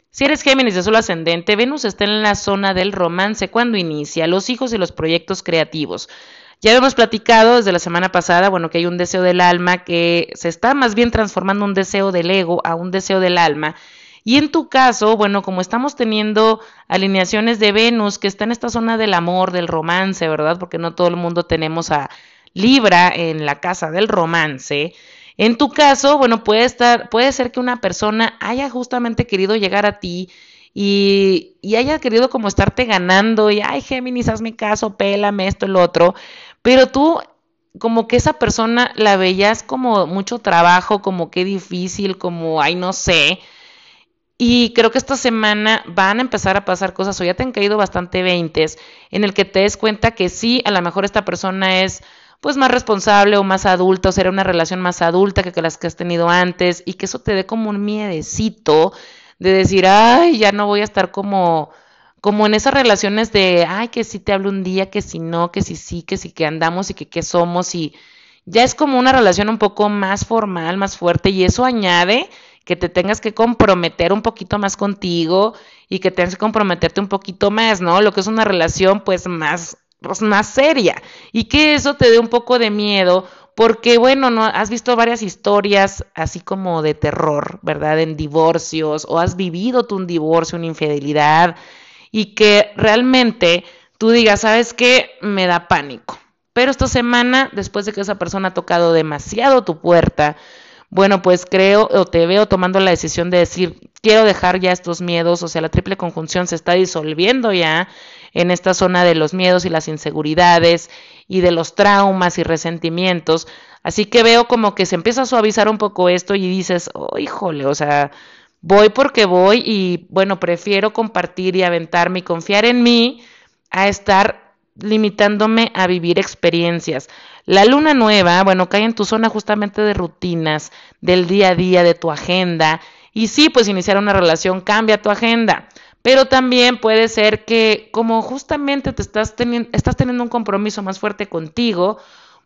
Si eres Géminis de Sol ascendente, Venus está en la zona del romance cuando inicia los hijos y los proyectos creativos. Ya hemos platicado desde la semana pasada, bueno, que hay un deseo del alma que se está más bien transformando un deseo del ego a un deseo del alma. Y en tu caso, bueno, como estamos teniendo alineaciones de Venus que está en esta zona del amor, del romance, ¿verdad? Porque no todo el mundo tenemos a Libra en la casa del romance. En tu caso, bueno, puede estar, puede ser que una persona haya justamente querido llegar a ti y, y haya querido como estarte ganando y, ay, Géminis, hazme caso, pélame esto, el otro, pero tú como que esa persona la veías como mucho trabajo, como que difícil, como, ay, no sé. Y creo que esta semana van a empezar a pasar cosas, o ya te han caído bastante veintes, en el que te des cuenta que sí, a lo mejor esta persona es pues más responsable o más adulta, o será una relación más adulta que, las que has tenido antes, y que eso te dé como un miedecito de decir, ay, ya no voy a estar como como en esas relaciones de, ay, que si te hablo un día, que si no, que si sí, que si que andamos y que qué somos y ya es como una relación un poco más formal, más fuerte y eso añade que te tengas que comprometer un poquito más contigo y que tengas que comprometerte un poquito más, ¿no? Lo que es una relación pues más, pues, más seria y que eso te dé un poco de miedo porque bueno, no has visto varias historias así como de terror, ¿verdad? En divorcios o has vivido tú un divorcio, una infidelidad y que realmente tú digas, ¿sabes qué? Me da pánico. Pero esta semana, después de que esa persona ha tocado demasiado tu puerta, bueno, pues creo o te veo tomando la decisión de decir, quiero dejar ya estos miedos, o sea, la triple conjunción se está disolviendo ya en esta zona de los miedos y las inseguridades y de los traumas y resentimientos. Así que veo como que se empieza a suavizar un poco esto y dices, oh, híjole, o sea, voy porque voy y bueno, prefiero compartir y aventarme y confiar en mí a estar limitándome a vivir experiencias. La luna nueva, bueno, cae en tu zona justamente de rutinas, del día a día, de tu agenda. Y sí, pues iniciar una relación cambia tu agenda. Pero también puede ser que como justamente te estás, teniendo, estás teniendo un compromiso más fuerte contigo,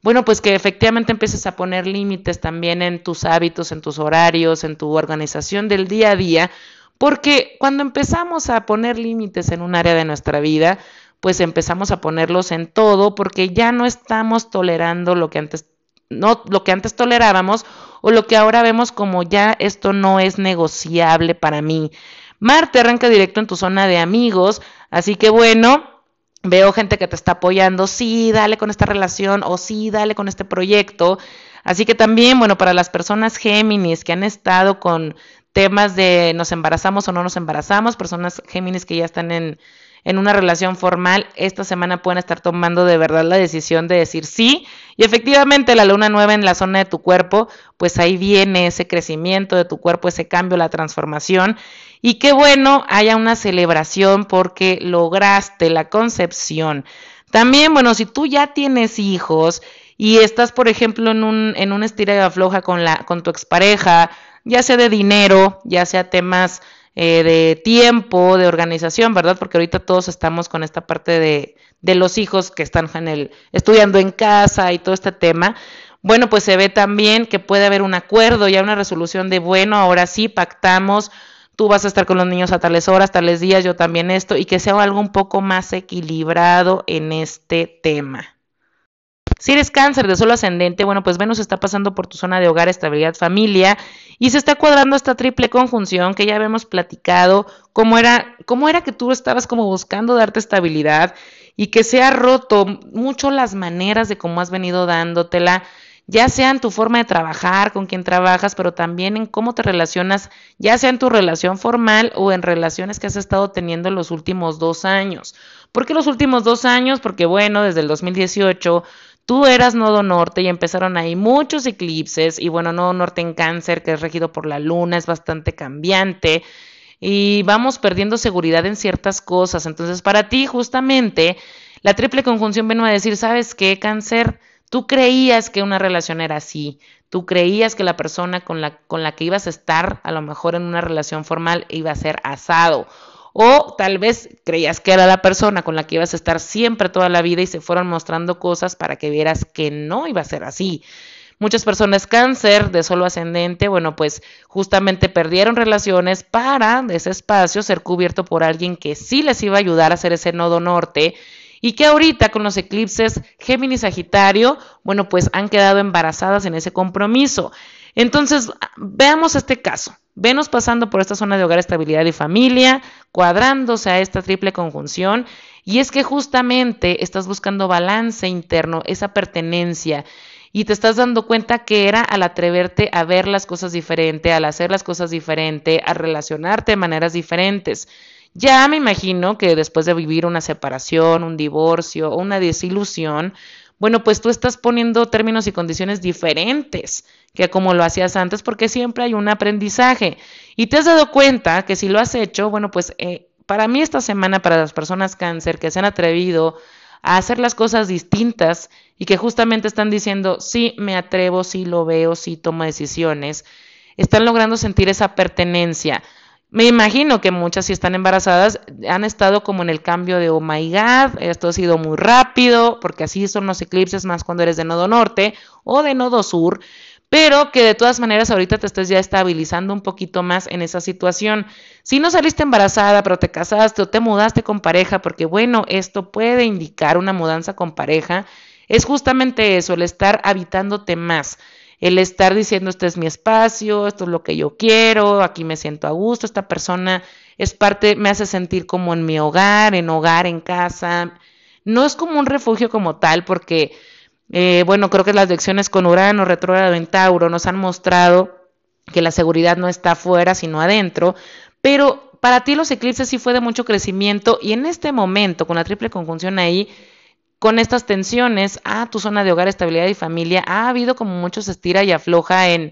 bueno, pues que efectivamente empieces a poner límites también en tus hábitos, en tus horarios, en tu organización del día a día, porque cuando empezamos a poner límites en un área de nuestra vida, pues empezamos a ponerlos en todo porque ya no estamos tolerando lo que antes no lo que antes tolerábamos o lo que ahora vemos como ya esto no es negociable para mí. Marte arranca directo en tu zona de amigos, así que bueno, veo gente que te está apoyando, sí, dale con esta relación o sí, dale con este proyecto. Así que también, bueno, para las personas Géminis que han estado con temas de nos embarazamos o no nos embarazamos, personas Géminis que ya están en, en una relación formal, esta semana pueden estar tomando de verdad la decisión de decir sí. Y efectivamente la luna nueva en la zona de tu cuerpo, pues ahí viene ese crecimiento de tu cuerpo, ese cambio, la transformación. Y qué bueno haya una celebración porque lograste la concepción. También, bueno, si tú ya tienes hijos y estás, por ejemplo, en un, en una estira afloja con, la, con tu expareja, ya sea de dinero, ya sea temas eh, de tiempo, de organización, ¿verdad? Porque ahorita todos estamos con esta parte de, de los hijos que están en el, estudiando en casa y todo este tema. Bueno, pues se ve también que puede haber un acuerdo, ya una resolución de, bueno, ahora sí pactamos, tú vas a estar con los niños a tales horas, tales días, yo también esto, y que sea algo un poco más equilibrado en este tema. Si eres cáncer de solo ascendente, bueno, pues Venus está pasando por tu zona de hogar, estabilidad, familia y se está cuadrando esta triple conjunción que ya habíamos platicado, cómo era, cómo era que tú estabas como buscando darte estabilidad y que se ha roto mucho las maneras de cómo has venido dándotela, ya sea en tu forma de trabajar, con quien trabajas, pero también en cómo te relacionas, ya sea en tu relación formal o en relaciones que has estado teniendo en los últimos dos años. ¿Por qué los últimos dos años? Porque bueno, desde el 2018 Tú eras nodo norte y empezaron ahí muchos eclipses y bueno, nodo norte en cáncer que es regido por la luna, es bastante cambiante y vamos perdiendo seguridad en ciertas cosas. Entonces, para ti justamente la triple conjunción vino a decir, ¿sabes qué, cáncer? Tú creías que una relación era así, tú creías que la persona con la, con la que ibas a estar, a lo mejor en una relación formal, iba a ser asado o tal vez creías que era la persona con la que ibas a estar siempre toda la vida y se fueron mostrando cosas para que vieras que no iba a ser así. Muchas personas cáncer de solo ascendente, bueno, pues justamente perdieron relaciones para ese espacio ser cubierto por alguien que sí les iba a ayudar a hacer ese nodo norte y que ahorita con los eclipses Géminis Sagitario, bueno, pues han quedado embarazadas en ese compromiso. Entonces, veamos este caso. Venus pasando por esta zona de hogar, estabilidad y familia, cuadrándose a esta triple conjunción, y es que justamente estás buscando balance interno, esa pertenencia, y te estás dando cuenta que era al atreverte a ver las cosas diferente, al hacer las cosas diferente, a relacionarte de maneras diferentes. Ya me imagino que después de vivir una separación, un divorcio o una desilusión, bueno, pues tú estás poniendo términos y condiciones diferentes que como lo hacías antes, porque siempre hay un aprendizaje. Y te has dado cuenta que si lo has hecho, bueno, pues eh, para mí esta semana, para las personas cáncer que se han atrevido a hacer las cosas distintas y que justamente están diciendo, sí, me atrevo, sí lo veo, sí tomo decisiones, están logrando sentir esa pertenencia. Me imagino que muchas si están embarazadas han estado como en el cambio de oh my god, esto ha sido muy rápido, porque así son los eclipses más cuando eres de nodo norte o de nodo sur, pero que de todas maneras ahorita te estés ya estabilizando un poquito más en esa situación. Si no saliste embarazada, pero te casaste o te mudaste con pareja, porque bueno, esto puede indicar una mudanza con pareja, es justamente eso, el estar habitándote más el estar diciendo este es mi espacio, esto es lo que yo quiero, aquí me siento a gusto, esta persona es parte, me hace sentir como en mi hogar, en hogar, en casa. No es como un refugio como tal, porque, eh, bueno, creo que las lecciones con Urano, retrógrado en Tauro, nos han mostrado que la seguridad no está afuera, sino adentro, pero para ti los eclipses sí fue de mucho crecimiento y en este momento, con la triple conjunción ahí, con estas tensiones a tu zona de hogar, estabilidad y familia, ha habido como muchos estira y afloja en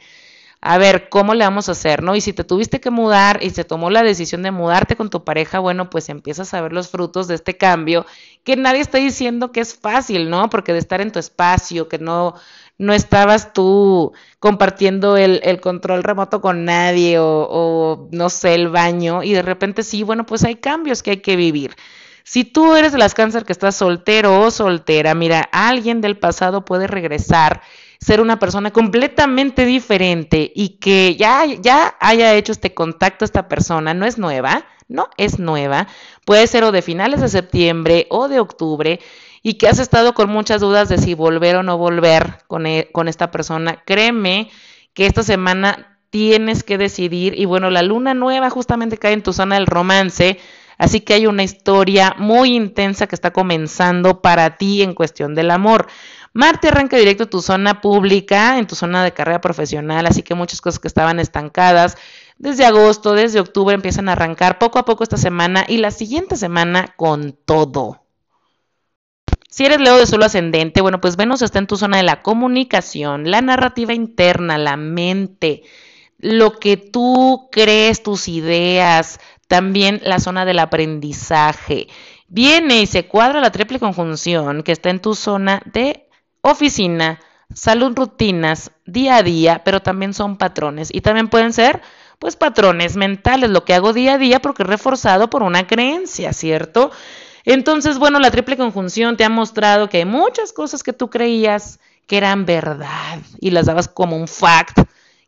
a ver cómo le vamos a hacer, ¿no? Y si te tuviste que mudar y se tomó la decisión de mudarte con tu pareja, bueno, pues empiezas a ver los frutos de este cambio, que nadie está diciendo que es fácil, ¿no? Porque de estar en tu espacio, que no, no estabas tú compartiendo el, el control remoto con nadie o, o, no sé, el baño, y de repente sí, bueno, pues hay cambios que hay que vivir. Si tú eres de las cáncer que estás soltero o soltera, mira, alguien del pasado puede regresar ser una persona completamente diferente y que ya, ya haya hecho este contacto esta persona, no es nueva, no es nueva, puede ser o de finales de septiembre o de octubre y que has estado con muchas dudas de si volver o no volver con, e, con esta persona, créeme que esta semana tienes que decidir y bueno, la luna nueva justamente cae en tu zona del romance, así que hay una historia muy intensa que está comenzando para ti en cuestión del amor. Marte arranca directo tu zona pública, en tu zona de carrera profesional, así que muchas cosas que estaban estancadas desde agosto, desde octubre empiezan a arrancar poco a poco esta semana y la siguiente semana con todo. Si eres Leo de solo ascendente, bueno, pues Venus está en tu zona de la comunicación, la narrativa interna, la mente, lo que tú crees, tus ideas, también la zona del aprendizaje. Viene y se cuadra la triple conjunción que está en tu zona de oficina, salud, rutinas, día a día, pero también son patrones y también pueden ser pues patrones mentales, lo que hago día a día porque es reforzado por una creencia, ¿cierto? Entonces, bueno, la triple conjunción te ha mostrado que hay muchas cosas que tú creías que eran verdad y las dabas como un fact,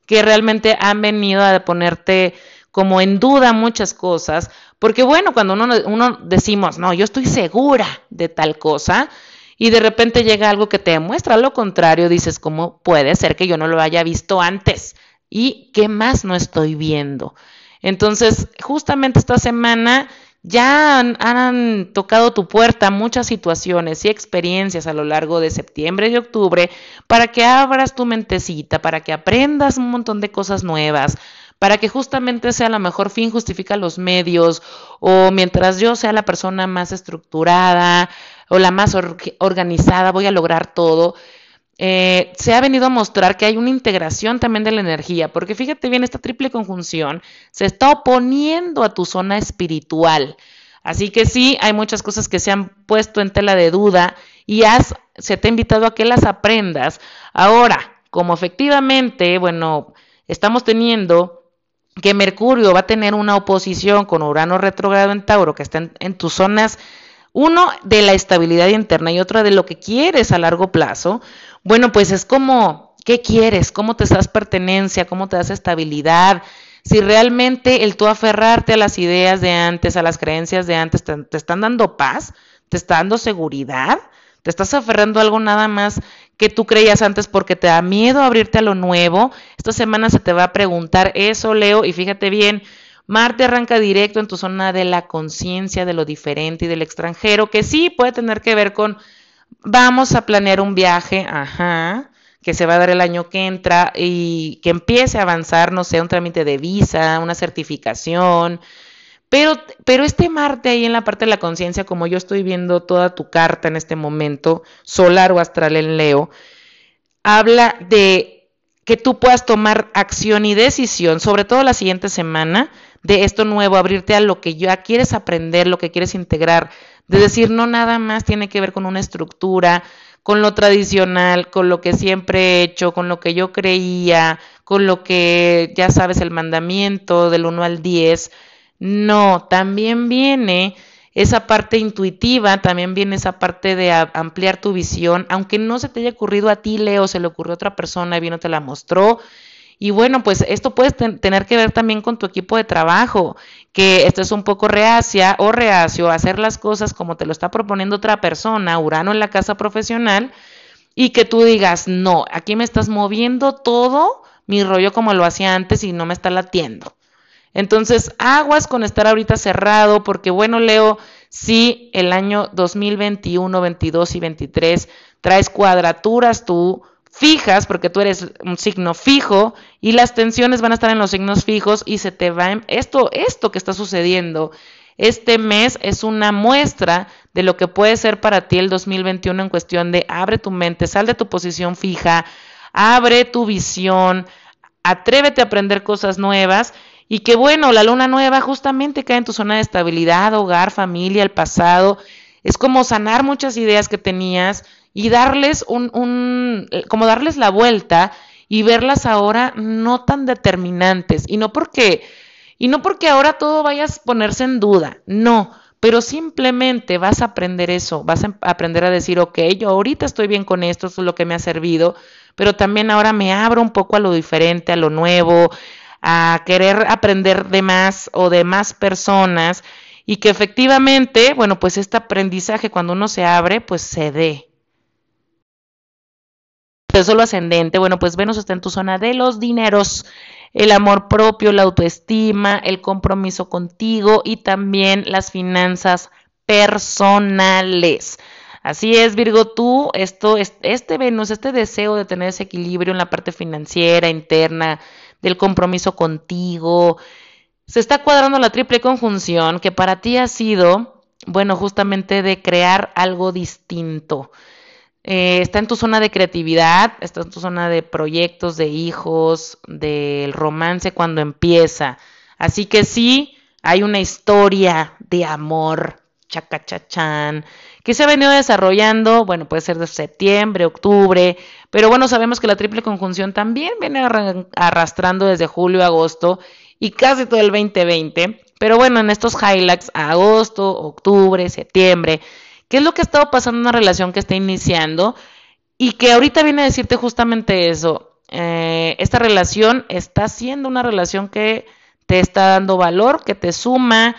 que realmente han venido a ponerte como en duda muchas cosas, porque bueno, cuando uno, decimos, no, yo estoy segura de tal cosa, y de repente llega algo que te demuestra lo contrario, dices, ¿cómo puede ser que yo no lo haya visto antes? ¿Y qué más no estoy viendo? Entonces, justamente esta semana ya han, tocado tu puerta muchas situaciones y experiencias a lo largo de septiembre y octubre para que abras tu mentecita, para que aprendas un montón de cosas nuevas, para que justamente sea la mejor fin justifica los medios o mientras yo sea la persona más estructurada, o la más organizada, voy a lograr todo. Eh, se ha venido a mostrar que hay una integración también de la energía, porque fíjate bien, esta triple conjunción se está oponiendo a tu zona espiritual. Así que sí, hay muchas cosas que se han puesto en tela de duda y has, se te ha invitado a que las aprendas. Ahora, como efectivamente, bueno, estamos teniendo que Mercurio va a tener una oposición con Urano retrogrado en Tauro, que está en, tus zonas uno de la estabilidad interna y otro de lo que quieres a largo plazo, bueno, pues es como, ¿qué quieres? ¿Cómo te das pertenencia? ¿Cómo te das estabilidad? Si realmente el tú aferrarte a las ideas de antes, a las creencias de antes, te, te están dando paz, te está dando seguridad, te estás aferrando a algo nada más que tú creías antes porque te da miedo abrirte a lo nuevo. Esta semana se te va a preguntar eso, Leo, y fíjate bien, Marte arranca directo en tu zona de la conciencia, de lo diferente y del extranjero, que sí puede tener que ver con vamos a planear un viaje, ajá, que se va a dar el año que entra y que empiece a avanzar, no sé, un trámite de visa, una certificación. Pero, pero este Marte ahí en la parte de la conciencia, como yo estoy viendo toda tu carta en este momento, solar o astral en Leo, habla de que tú puedas tomar acción y decisión, sobre todo la siguiente semana, de esto nuevo, abrirte a lo que ya quieres aprender, lo que quieres integrar, de decir no nada más tiene que ver con una estructura, con lo tradicional, con lo que siempre he hecho, con lo que yo creía, con lo que ya sabes el mandamiento del 1 al 10. No, también viene esa parte intuitiva, también viene esa parte de ampliar tu visión, aunque no se te haya ocurrido a ti, Leo, se le ocurrió a otra persona y vino te la mostró y bueno, pues esto puede tener que ver también con tu equipo de trabajo, que esto es un poco reacia o reacio a hacer las cosas como te lo está proponiendo otra persona, Urano en la casa profesional, y que tú digas, no, aquí me estás moviendo todo mi rollo como lo hacía antes y no me está latiendo. Entonces, aguas con estar ahorita cerrado, porque bueno, Leo, si el año 2021, 22 y 23 traes cuadraturas tú, fijas, porque tú eres un signo fijo, y las tensiones van a estar en los signos fijos y se te va... Esto, esto que está sucediendo. Este mes es una muestra de lo que puede ser para ti el 2021 en cuestión de abre tu mente, sal de tu posición fija, abre tu visión, atrévete a aprender cosas nuevas y que bueno, la luna nueva justamente cae en tu zona de estabilidad, hogar, familia, el pasado. Es como sanar muchas ideas que tenías y darles un, un como darles la vuelta y verlas ahora no tan determinantes y no porque y no porque ahora todo vaya a ponerse en duda, no, pero simplemente vas a aprender eso, vas a aprender a decir, ok, yo ahorita estoy bien con esto, esto es lo que me ha servido, pero también ahora me abro un poco a lo diferente, a lo nuevo, a querer aprender de más o de más personas y que efectivamente, bueno, pues este aprendizaje cuando uno se abre, pues se dé. Eso lo ascendente, bueno, pues Venus está en tu zona de los dineros, el amor propio, la autoestima, el compromiso contigo y también las finanzas personales. Así es, Virgo, tú, esto, este Venus, este deseo de tener ese equilibrio en la parte financiera, interna, del compromiso contigo, se está cuadrando la triple conjunción que para ti ha sido, bueno, justamente de crear algo distinto. Eh, está en tu zona de creatividad, está en tu zona de proyectos, de hijos, del romance cuando empieza. Así que sí, hay una historia de amor, chacachachán, que se ha venido desarrollando, bueno, puede ser de septiembre, octubre, pero bueno, sabemos que la triple conjunción también viene arrastrando desde julio, agosto y casi todo el 2020. Pero bueno, en estos highlights, agosto, octubre, septiembre, ¿qué es lo que ha estado pasando en una relación que está iniciando? Y que ahorita viene a decirte justamente eso. Eh, esta relación está siendo una relación que te está dando valor, que te suma,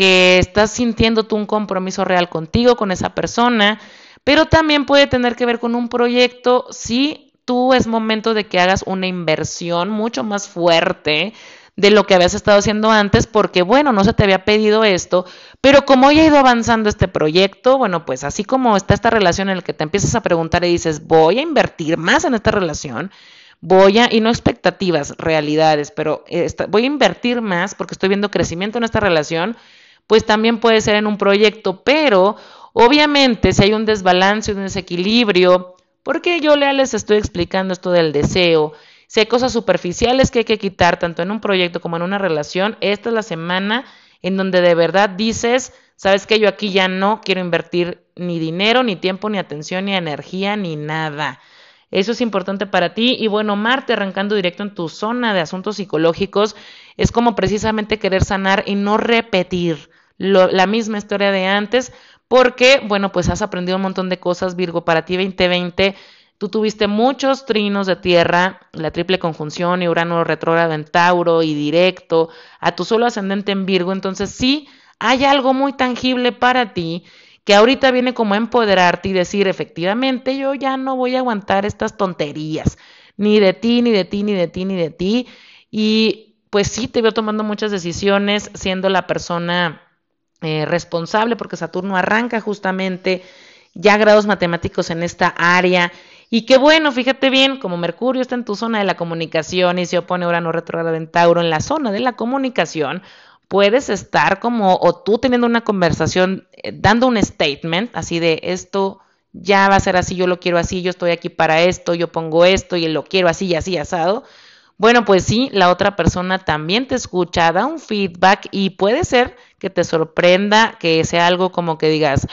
que estás sintiendo tú un compromiso real contigo, con esa persona, pero también puede tener que ver con un proyecto. Si tú es momento de que hagas una inversión mucho más fuerte de lo que habías estado haciendo antes, porque bueno, no se te había pedido esto, pero como ya ha ido avanzando este proyecto, bueno, pues así como está esta relación en la que te empiezas a preguntar y dices, voy a invertir más en esta relación, voy a, y no expectativas, realidades, pero voy a invertir más porque estoy viendo crecimiento en esta relación, pues también puede ser en un proyecto, pero obviamente si hay un desbalance, un desequilibrio, porque yo les estoy explicando esto del deseo, si hay cosas superficiales que hay que quitar tanto en un proyecto como en una relación, esta es la semana en donde de verdad dices, sabes que yo aquí ya no quiero invertir ni dinero, ni tiempo, ni atención, ni energía, ni nada. Eso es importante para ti. Y bueno, Marte arrancando directo en tu zona de asuntos psicológicos es como precisamente querer sanar y no repetir la misma historia de antes, porque, bueno, pues has aprendido un montón de cosas, Virgo, para ti 2020. Tú tuviste muchos trinos de tierra, la triple conjunción y Urano retrógrado en Tauro y directo, a tu solo ascendente en Virgo. Entonces, sí, hay algo muy tangible para ti que ahorita viene como a empoderarte y decir, efectivamente, yo ya no voy a aguantar estas tonterías, ni de ti, ni de ti, ni de ti, ni de ti. Y pues sí, te veo tomando muchas decisiones, siendo la persona eh, responsable, porque Saturno arranca justamente ya grados matemáticos en esta área. Y qué bueno, fíjate bien, como Mercurio está en tu zona de la comunicación y se opone Urano retrógrado en Tauro en la zona de la comunicación, puedes estar como, o tú teniendo una conversación, eh, dando un statement, así de esto ya va a ser así, yo lo quiero así, yo estoy aquí para esto, yo pongo esto y lo quiero así y así asado. Bueno, pues sí, la otra persona también te escucha, da un feedback y puede ser que te sorprenda, que sea algo como que digas,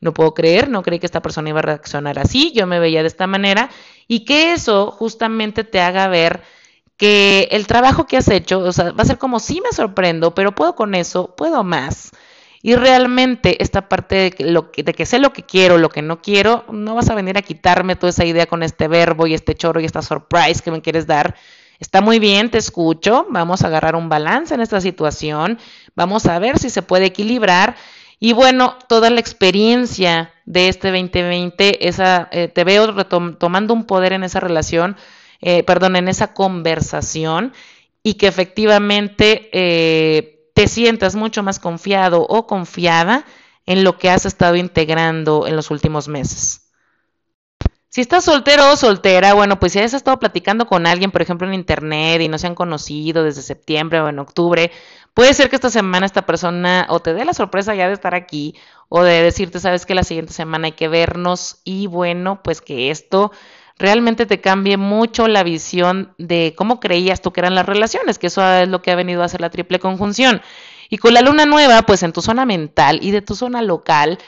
no puedo creer, no creí que esta persona iba a reaccionar así, yo me veía de esta manera, y que eso justamente te haga ver que el trabajo que has hecho, o sea, va a ser como, sí me sorprendo, pero puedo con eso, puedo más. Y realmente esta parte de que, lo que, sé lo que quiero, lo que no quiero, no vas a venir a quitarme toda esa idea con este verbo y este choro y esta surprise que me quieres dar, Está muy bien, te escucho, vamos a agarrar un balance en esta situación, vamos a ver si se puede equilibrar. Y bueno, toda la experiencia de este 2020, esa, eh, te veo tomando un poder en esa relación, eh, perdón, en esa conversación y que efectivamente eh, te sientas mucho más confiado o confiada en lo que has estado integrando en los últimos meses. Si estás soltero o soltera, bueno, pues si has estado platicando con alguien, por ejemplo, en internet y no se han conocido desde septiembre o en octubre, puede ser que esta semana esta persona o te dé la sorpresa ya de estar aquí o de decirte, sabes que la siguiente semana hay que vernos y bueno, pues que esto realmente te cambie mucho la visión de cómo creías tú que eran las relaciones, que eso es lo que ha venido a hacer la triple conjunción. Y con la luna nueva, pues en tu zona mental y de tu zona local,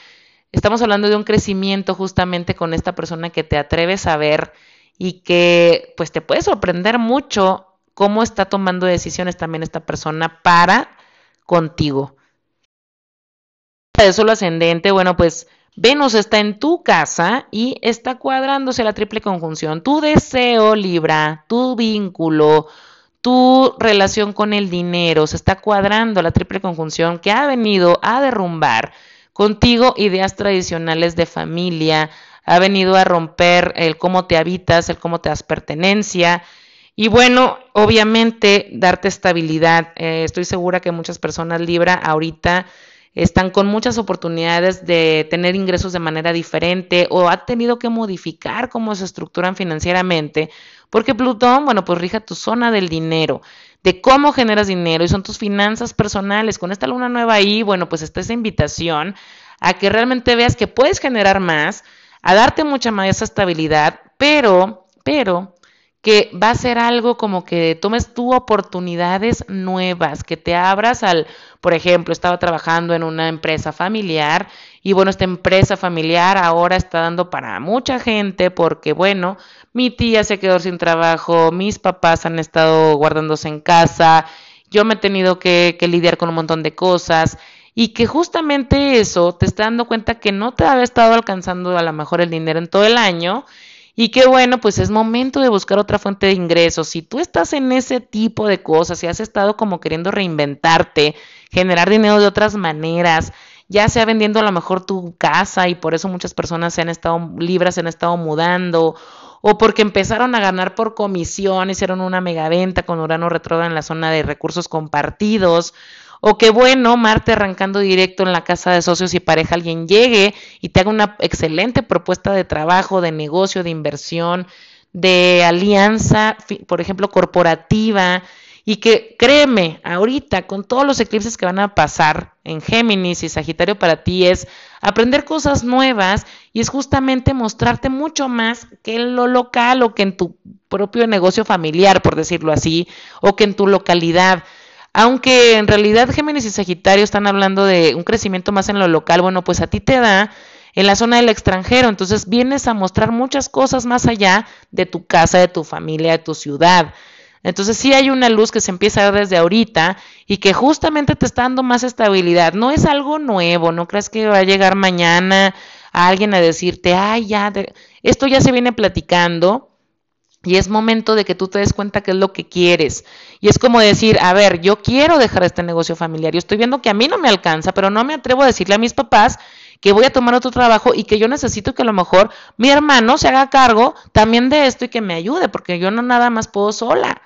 estamos hablando de un crecimiento justamente con esta persona que te atreves a ver y que pues te puede sorprender mucho cómo está tomando decisiones también esta persona para contigo. De solo ascendente, bueno, pues Venus está en tu casa y está cuadrándose la triple conjunción. Tu deseo, Libra, tu vínculo, tu relación con el dinero, se está cuadrando la triple conjunción que ha venido a derrumbar contigo ideas tradicionales de familia, ha venido a romper el cómo te habitas, el cómo te das pertenencia. Y bueno, obviamente darte estabilidad. Eh, estoy segura que muchas personas Libra ahorita están con muchas oportunidades de tener ingresos de manera diferente o ha tenido que modificar cómo se estructuran financieramente, porque Plutón, bueno, pues rija tu zona del dinero, de cómo generas dinero y son tus finanzas personales. Con esta luna nueva ahí, bueno, pues está esa invitación a que realmente veas que puedes generar más, a darte mucha más estabilidad, pero, pero que va a ser algo como que tomes tú oportunidades nuevas, que te abras al, por ejemplo, estaba trabajando en una empresa familiar y bueno, esta empresa familiar ahora está dando para mucha gente porque bueno, mi tía se quedó sin trabajo, mis papás han estado guardándose en casa, yo me he tenido que, que lidiar con un montón de cosas y que justamente eso te está dando cuenta que no te había estado alcanzando a lo mejor el dinero en todo el año y qué bueno, pues es momento de buscar otra fuente de ingresos. Si tú estás en ese tipo de cosas, y has estado como queriendo reinventarte, generar dinero de otras maneras, ya sea vendiendo a lo mejor tu casa y por eso muchas personas se han estado libres, se han estado mudando, o porque empezaron a ganar por comisión, hicieron una megaventa con Urano retrógrado en la zona de recursos compartidos, o que bueno, Marte arrancando directo en la casa de socios y pareja, alguien llegue y te haga una excelente propuesta de trabajo, de negocio, de inversión, de alianza, por ejemplo, corporativa, y que créeme, ahorita con todos los eclipses que van a pasar en Géminis y Sagitario para ti es aprender cosas nuevas y es justamente mostrarte mucho más que en lo local o que en tu propio negocio familiar, por decirlo así, o que en tu localidad. Aunque en realidad Géminis y Sagitario están hablando de un crecimiento más en lo local, bueno, pues a ti te da en la zona del extranjero, entonces vienes a mostrar muchas cosas más allá de tu casa, de tu familia, de tu ciudad. Entonces sí hay una luz que se empieza a ver desde ahorita y que justamente te está dando más estabilidad. No es algo nuevo, no crees que va a llegar mañana alguien a decirte, ay, ya, esto ya se viene platicando y es momento de que tú te des cuenta qué es lo que quieres. Y es como decir, a ver, yo quiero dejar este negocio familiar. Yo estoy viendo que a mí no me alcanza, pero no me atrevo a decirle a mis papás que voy a tomar otro trabajo y que yo necesito que a lo mejor mi hermano se haga cargo también de esto y que me ayude, porque yo no nada más puedo sola.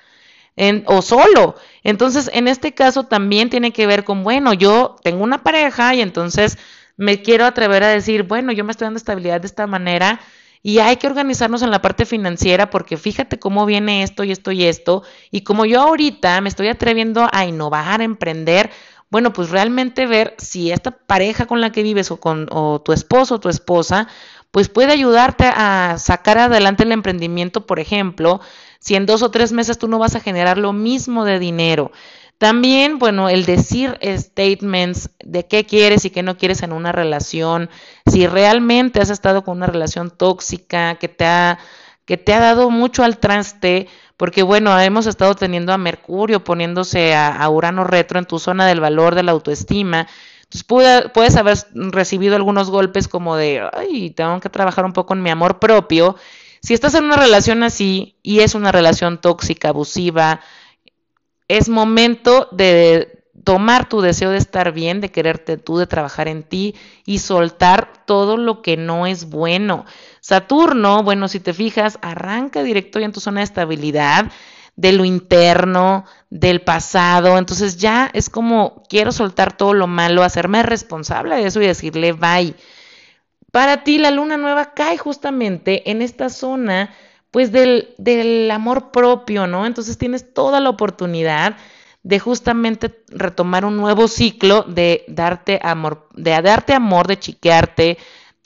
o solo. Entonces, en este caso también tiene que ver con, bueno, yo tengo una pareja y entonces me quiero atrever a decir, bueno, yo me estoy dando estabilidad de esta manera y hay que organizarnos en la parte financiera porque fíjate cómo viene esto y esto y esto. Y como yo ahorita me estoy atreviendo a innovar, a emprender, bueno, pues realmente ver si esta pareja con la que vives o con o tu esposo o tu esposa, pues puede ayudarte a sacar adelante el emprendimiento, por ejemplo, si en dos o tres meses tú no vas a generar lo mismo de dinero. También, bueno, el decir statements de qué quieres y qué no quieres en una relación, si realmente has estado con una relación tóxica que te ha, que te ha dado mucho al traste, porque bueno, hemos estado teniendo a Mercurio poniéndose a, Urano retro en tu zona del valor de la autoestima. Entonces puedes haber recibido algunos golpes como de, ay, tengo que trabajar un poco en mi amor propio. Si estás en una relación así y es una relación tóxica, abusiva, es momento de tomar tu deseo de estar bien, de quererte tú, de trabajar en ti y soltar todo lo que no es bueno. Saturno, bueno, si te fijas, arranca directo ya en tu zona de estabilidad, de lo interno, del pasado. Entonces ya es como quiero soltar todo lo malo, hacerme responsable de eso y decirle bye. Para ti la luna nueva cae justamente en esta zona pues del, del amor propio, ¿no? Entonces tienes toda la oportunidad de justamente retomar un nuevo ciclo de darte amor, de darte amor, de chiquearte,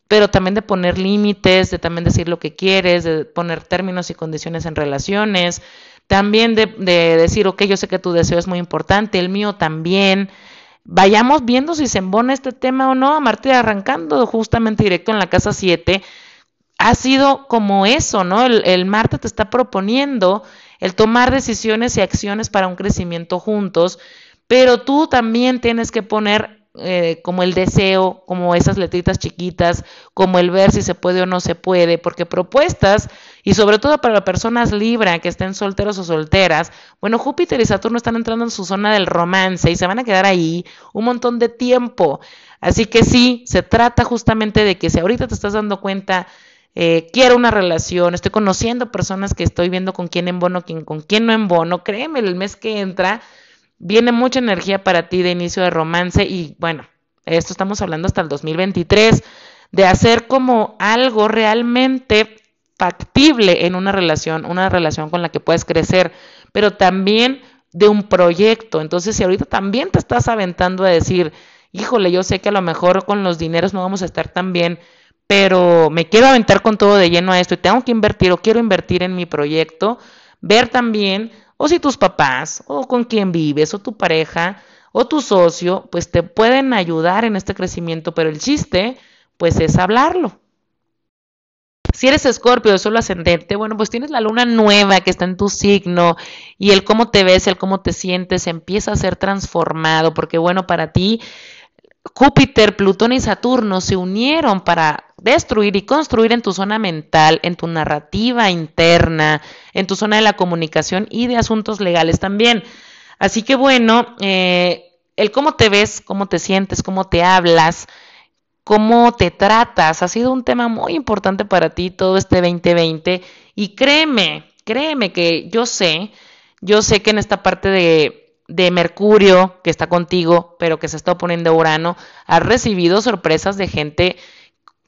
pero también de poner límites, de también decir lo que quieres, de poner términos y condiciones en relaciones, también de, de decir, ok, yo sé que tu deseo es muy importante, el mío también. Vayamos viendo si se embona este tema o no. Marta, arrancando justamente directo en la casa 7, ha sido como eso, ¿no? El, Marte te está proponiendo el tomar decisiones y acciones para un crecimiento juntos, pero tú también tienes que poner eh, como el deseo, como esas letritas chiquitas, como el ver si se puede o no se puede, porque propuestas, y sobre todo para personas Libra que estén solteros o solteras, bueno, Júpiter y Saturno están entrando en su zona del romance y se van a quedar ahí un montón de tiempo. Así que sí, se trata justamente de que si ahorita te estás dando cuenta, eh, quiero una relación, estoy conociendo personas que estoy viendo con quién en bono, con quién no en bono, créeme, el mes que entra Viene mucha energía para ti de inicio de romance y bueno, esto estamos hablando hasta el 2023, de hacer como algo realmente factible en una relación, una relación con la que puedes crecer, pero también de un proyecto. Entonces, si ahorita también te estás aventando a decir, híjole, yo sé que a lo mejor con los dineros no vamos a estar tan bien, pero me quiero aventar con todo de lleno a esto y tengo que invertir o quiero invertir en mi proyecto, ver también o si tus papás, o con quien vives, o tu pareja, o tu socio, pues te pueden ayudar en este crecimiento, pero el chiste, pues es hablarlo. Si eres escorpio de solo ascendente, bueno, pues tienes la luna nueva que está en tu signo y el cómo te ves, el cómo te sientes empieza a ser transformado, porque bueno, para ti Júpiter, Plutón y Saturno se unieron para destruir y construir en tu zona mental, en tu narrativa interna, en tu zona de la comunicación y de asuntos legales también. Así que bueno, eh, el cómo te ves, cómo te sientes, cómo te hablas, cómo te tratas, ha sido un tema muy importante para ti todo este 2020 y créeme, créeme que yo sé, yo sé que en esta parte de de Mercurio que está contigo, pero que se está oponiendo a Urano, has recibido sorpresas de gente.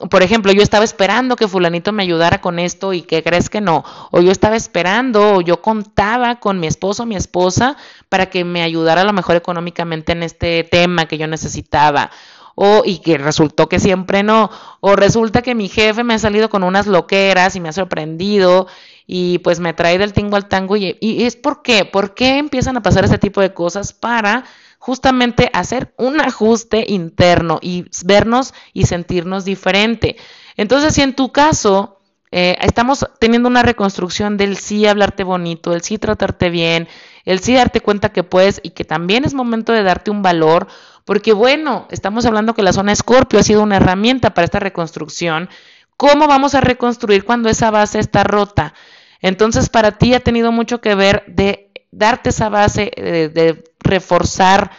Por ejemplo, yo estaba esperando que fulanito me ayudara con esto y que crees que no. O yo estaba esperando, o yo contaba con mi esposo mi esposa para que me ayudara a lo mejor económicamente en este tema que yo necesitaba. O, y que resultó que siempre no. O resulta que mi jefe me ha salido con unas loqueras y me ha sorprendido y pues me trae del tingo al tango y, es por qué, por qué empiezan a pasar este tipo de cosas para justamente hacer un ajuste interno y vernos y sentirnos diferente. Entonces, si en tu caso eh, estamos teniendo una reconstrucción del sí hablarte bonito, el sí tratarte bien, el sí darte cuenta que puedes y que también es momento de darte un valor, porque bueno, estamos hablando que la zona Escorpio ha sido una herramienta para esta reconstrucción. ¿Cómo vamos a reconstruir cuando esa base está rota? Entonces, para ti ha tenido mucho que ver de darte esa base, de, reforzar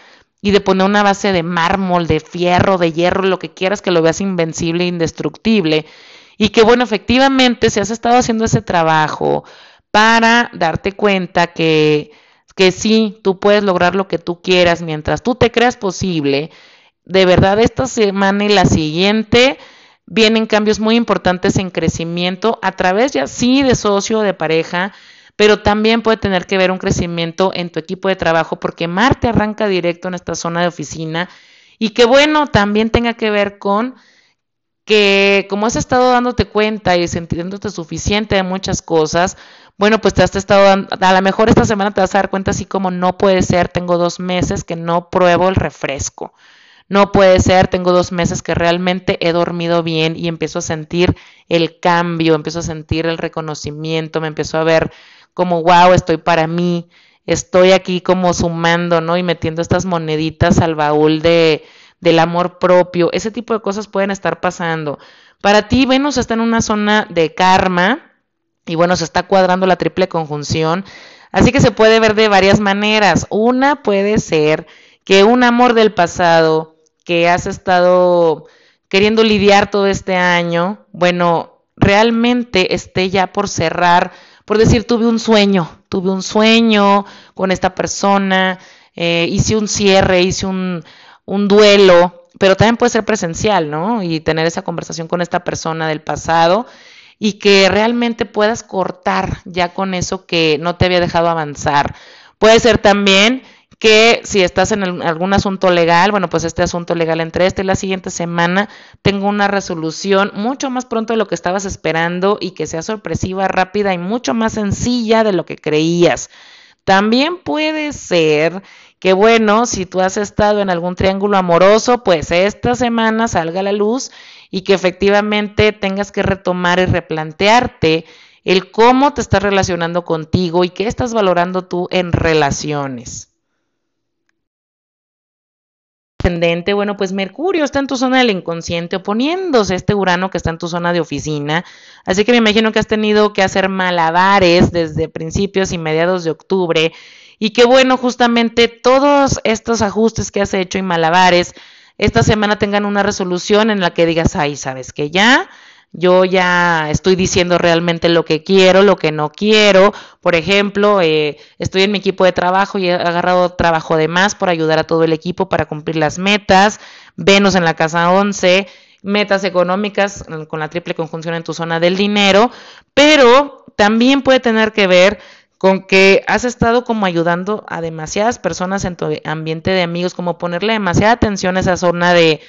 y de poner una base de mármol, de fierro, de hierro, lo que quieras que lo veas invencible, indestructible. Y que bueno, efectivamente, si has estado haciendo ese trabajo para darte cuenta que, que sí, tú puedes lograr lo que tú quieras mientras tú te creas posible, de verdad esta semana y la siguiente vienen cambios muy importantes en crecimiento a través ya sí de socio, de pareja, pero también puede tener que ver un crecimiento en tu equipo de trabajo porque Marte arranca directo en esta zona de oficina y que bueno, también tenga que ver con que como has estado dándote cuenta y sintiéndote suficiente de muchas cosas, bueno, pues te has estado dando, a lo mejor esta semana te vas a dar cuenta así como no puede ser, tengo dos meses que no pruebo el refresco. No puede ser, tengo dos meses que realmente he dormido bien y empiezo a sentir el cambio, empiezo a sentir el reconocimiento, me empiezo a ver como, wow, estoy para mí, estoy aquí como sumando, ¿no? Y metiendo estas moneditas al baúl de, del amor propio. Ese tipo de cosas pueden estar pasando. Para ti, Venus está en una zona de karma y bueno, se está cuadrando la triple conjunción. Así que se puede ver de varias maneras. Una puede ser que un amor del pasado que has estado queriendo lidiar todo este año, bueno, realmente esté ya por cerrar, por decir, tuve un sueño, tuve un sueño con esta persona, eh, hice un cierre, hice un, un duelo, pero también puede ser presencial, ¿no? Y tener esa conversación con esta persona del pasado y que realmente puedas cortar ya con eso que no te había dejado avanzar. Puede ser también que si estás en algún asunto legal, bueno, pues este asunto legal entre esta y la siguiente semana tengo una resolución mucho más pronto de lo que estabas esperando y que sea sorpresiva, rápida y mucho más sencilla de lo que creías. También puede ser que, bueno, si tú has estado en algún triángulo amoroso, pues esta semana salga a la luz y que efectivamente tengas que retomar y replantearte el cómo te estás relacionando contigo y qué estás valorando tú en relaciones ascendente, bueno, pues Mercurio está en tu zona del inconsciente oponiéndose a este Urano que está en tu zona de oficina. Así que me imagino que has tenido que hacer malabares desde principios y mediados de octubre. Y que bueno, justamente todos estos ajustes que has hecho y malabares esta semana tengan una resolución en la que digas, ay, sabes que ya yo ya estoy diciendo realmente lo que quiero, lo que no quiero. Por ejemplo, eh, estoy en mi equipo de trabajo y he agarrado trabajo de más por ayudar a todo el equipo para cumplir las metas. Venus en la casa 11, metas económicas con la triple conjunción en tu zona del dinero, pero también puede tener que ver con que has estado como ayudando a demasiadas personas en tu ambiente de amigos, como ponerle demasiada atención a esa zona de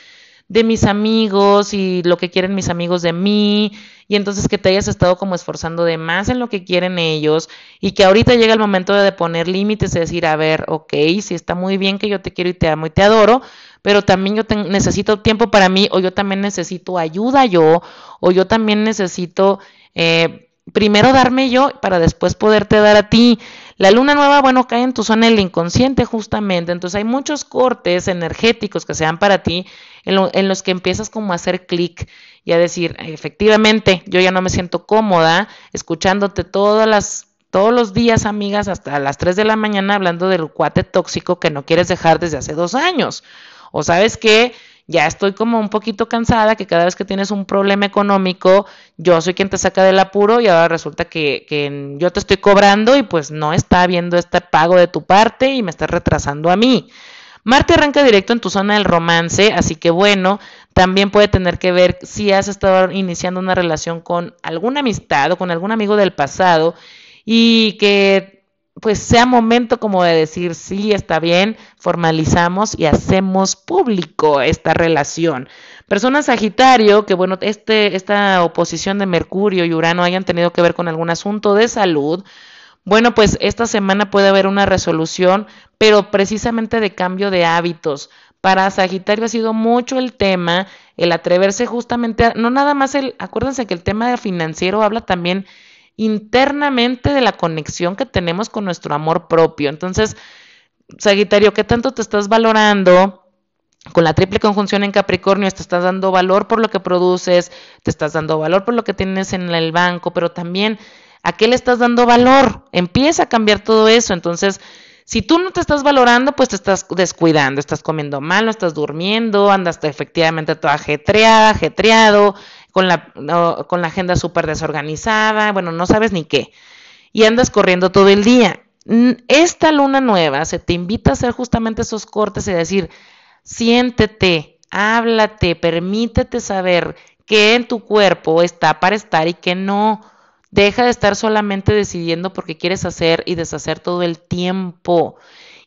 de mis amigos y lo que quieren mis amigos de mí y entonces que te hayas estado como esforzando de más en lo que quieren ellos y que ahorita llega el momento de poner límites y decir, a ver, ok, sí está muy bien que yo te quiero y te amo y te adoro, pero también yo necesito tiempo para mí o yo también necesito ayuda yo o yo también necesito... Eh, primero darme yo para después poderte dar a ti. La luna nueva, bueno, cae en tu zona del inconsciente justamente, entonces hay muchos cortes energéticos que sean para ti en, los que empiezas como a hacer clic y a decir, efectivamente, yo ya no me siento cómoda escuchándote todas las todos los días, amigas, hasta las 3 de la mañana hablando del cuate tóxico que no quieres dejar desde hace dos años. O sabes que ya estoy como un poquito cansada, que cada vez que tienes un problema económico, yo soy quien te saca del apuro y ahora resulta que, que yo te estoy cobrando y pues no está habiendo este pago de tu parte y me estás retrasando a mí. Marte arranca directo en tu zona del romance, así que bueno, también puede tener que ver si has estado iniciando una relación con alguna amistad o con algún amigo del pasado y que pues sea momento como de decir, sí, está bien, formalizamos y hacemos público esta relación. Persona Sagitario, que bueno, este, esta oposición de Mercurio y Urano hayan tenido que ver con algún asunto de salud, bueno, pues esta semana puede haber una resolución, pero precisamente de cambio de hábitos. Para Sagitario ha sido mucho el tema, el atreverse justamente, a, no nada más el, acuérdense que el tema financiero habla también internamente de la conexión que tenemos con nuestro amor propio. Entonces, Sagitario, ¿qué tanto te estás valorando? Con la triple conjunción en Capricornio te estás dando valor por lo que produces, te estás dando valor por lo que tienes en el banco, pero también ¿A qué le estás dando valor? Empieza a cambiar todo eso. Entonces, si tú no te estás valorando, pues te estás descuidando, estás comiendo mal, no estás durmiendo, andas efectivamente toda ajetreada, ajetreado, con la, con la agenda súper desorganizada, bueno, no sabes ni qué. Y andas corriendo todo el día. Esta luna nueva se te invita a hacer justamente esos cortes y decir, siéntete, háblate, permítete saber qué en tu cuerpo está para estar y qué no. Deja de estar solamente decidiendo porque quieres hacer y deshacer todo el tiempo.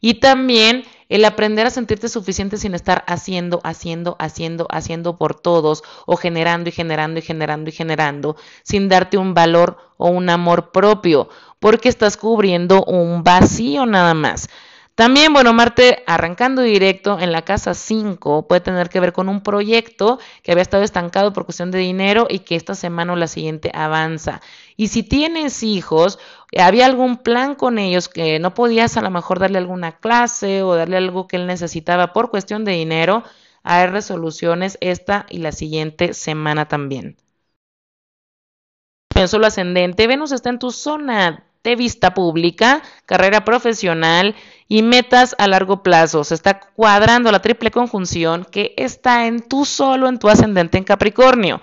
Y también el aprender a sentirte suficiente sin estar haciendo, haciendo, haciendo, haciendo por todos o generando y generando y generando y generando sin darte un valor o un amor propio porque estás cubriendo un vacío nada más. También, bueno, Marte arrancando directo en la casa 5 puede tener que ver con un proyecto que había estado estancado por cuestión de dinero y que esta semana o la siguiente avanza. Y si tienes hijos, había algún plan con ellos que no podías a lo mejor darle alguna clase o darle algo que él necesitaba por cuestión de dinero, hay resoluciones esta y la siguiente semana también. En solo ascendente, Venus está en tu zona de vista pública, carrera profesional y metas a largo plazo. Se está cuadrando la triple conjunción que está en tu solo, en tu ascendente en Capricornio.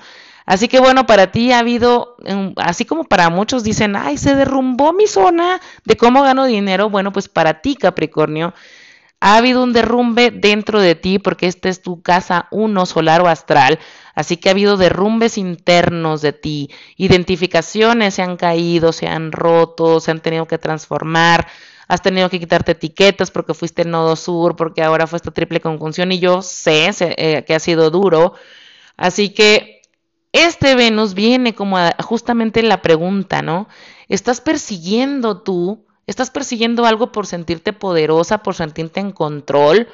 Así que bueno, para ti ha habido, así como para muchos dicen, ay, se derrumbó mi zona de cómo gano dinero. Bueno, pues para ti, Capricornio, ha habido un derrumbe dentro de ti porque esta es tu casa uno solar o astral. Así que ha habido derrumbes internos de ti, identificaciones se han caído, se han roto, se han tenido que transformar. has tenido que quitarte etiquetas porque fuiste nodo sur, porque ahora fue esta triple conjunción y yo sé eh, que ha sido duro. Así que este Venus viene como justamente la pregunta, ¿no? ¿Estás persiguiendo tú? ¿Estás persiguiendo algo por sentirte poderosa, por sentirte en control?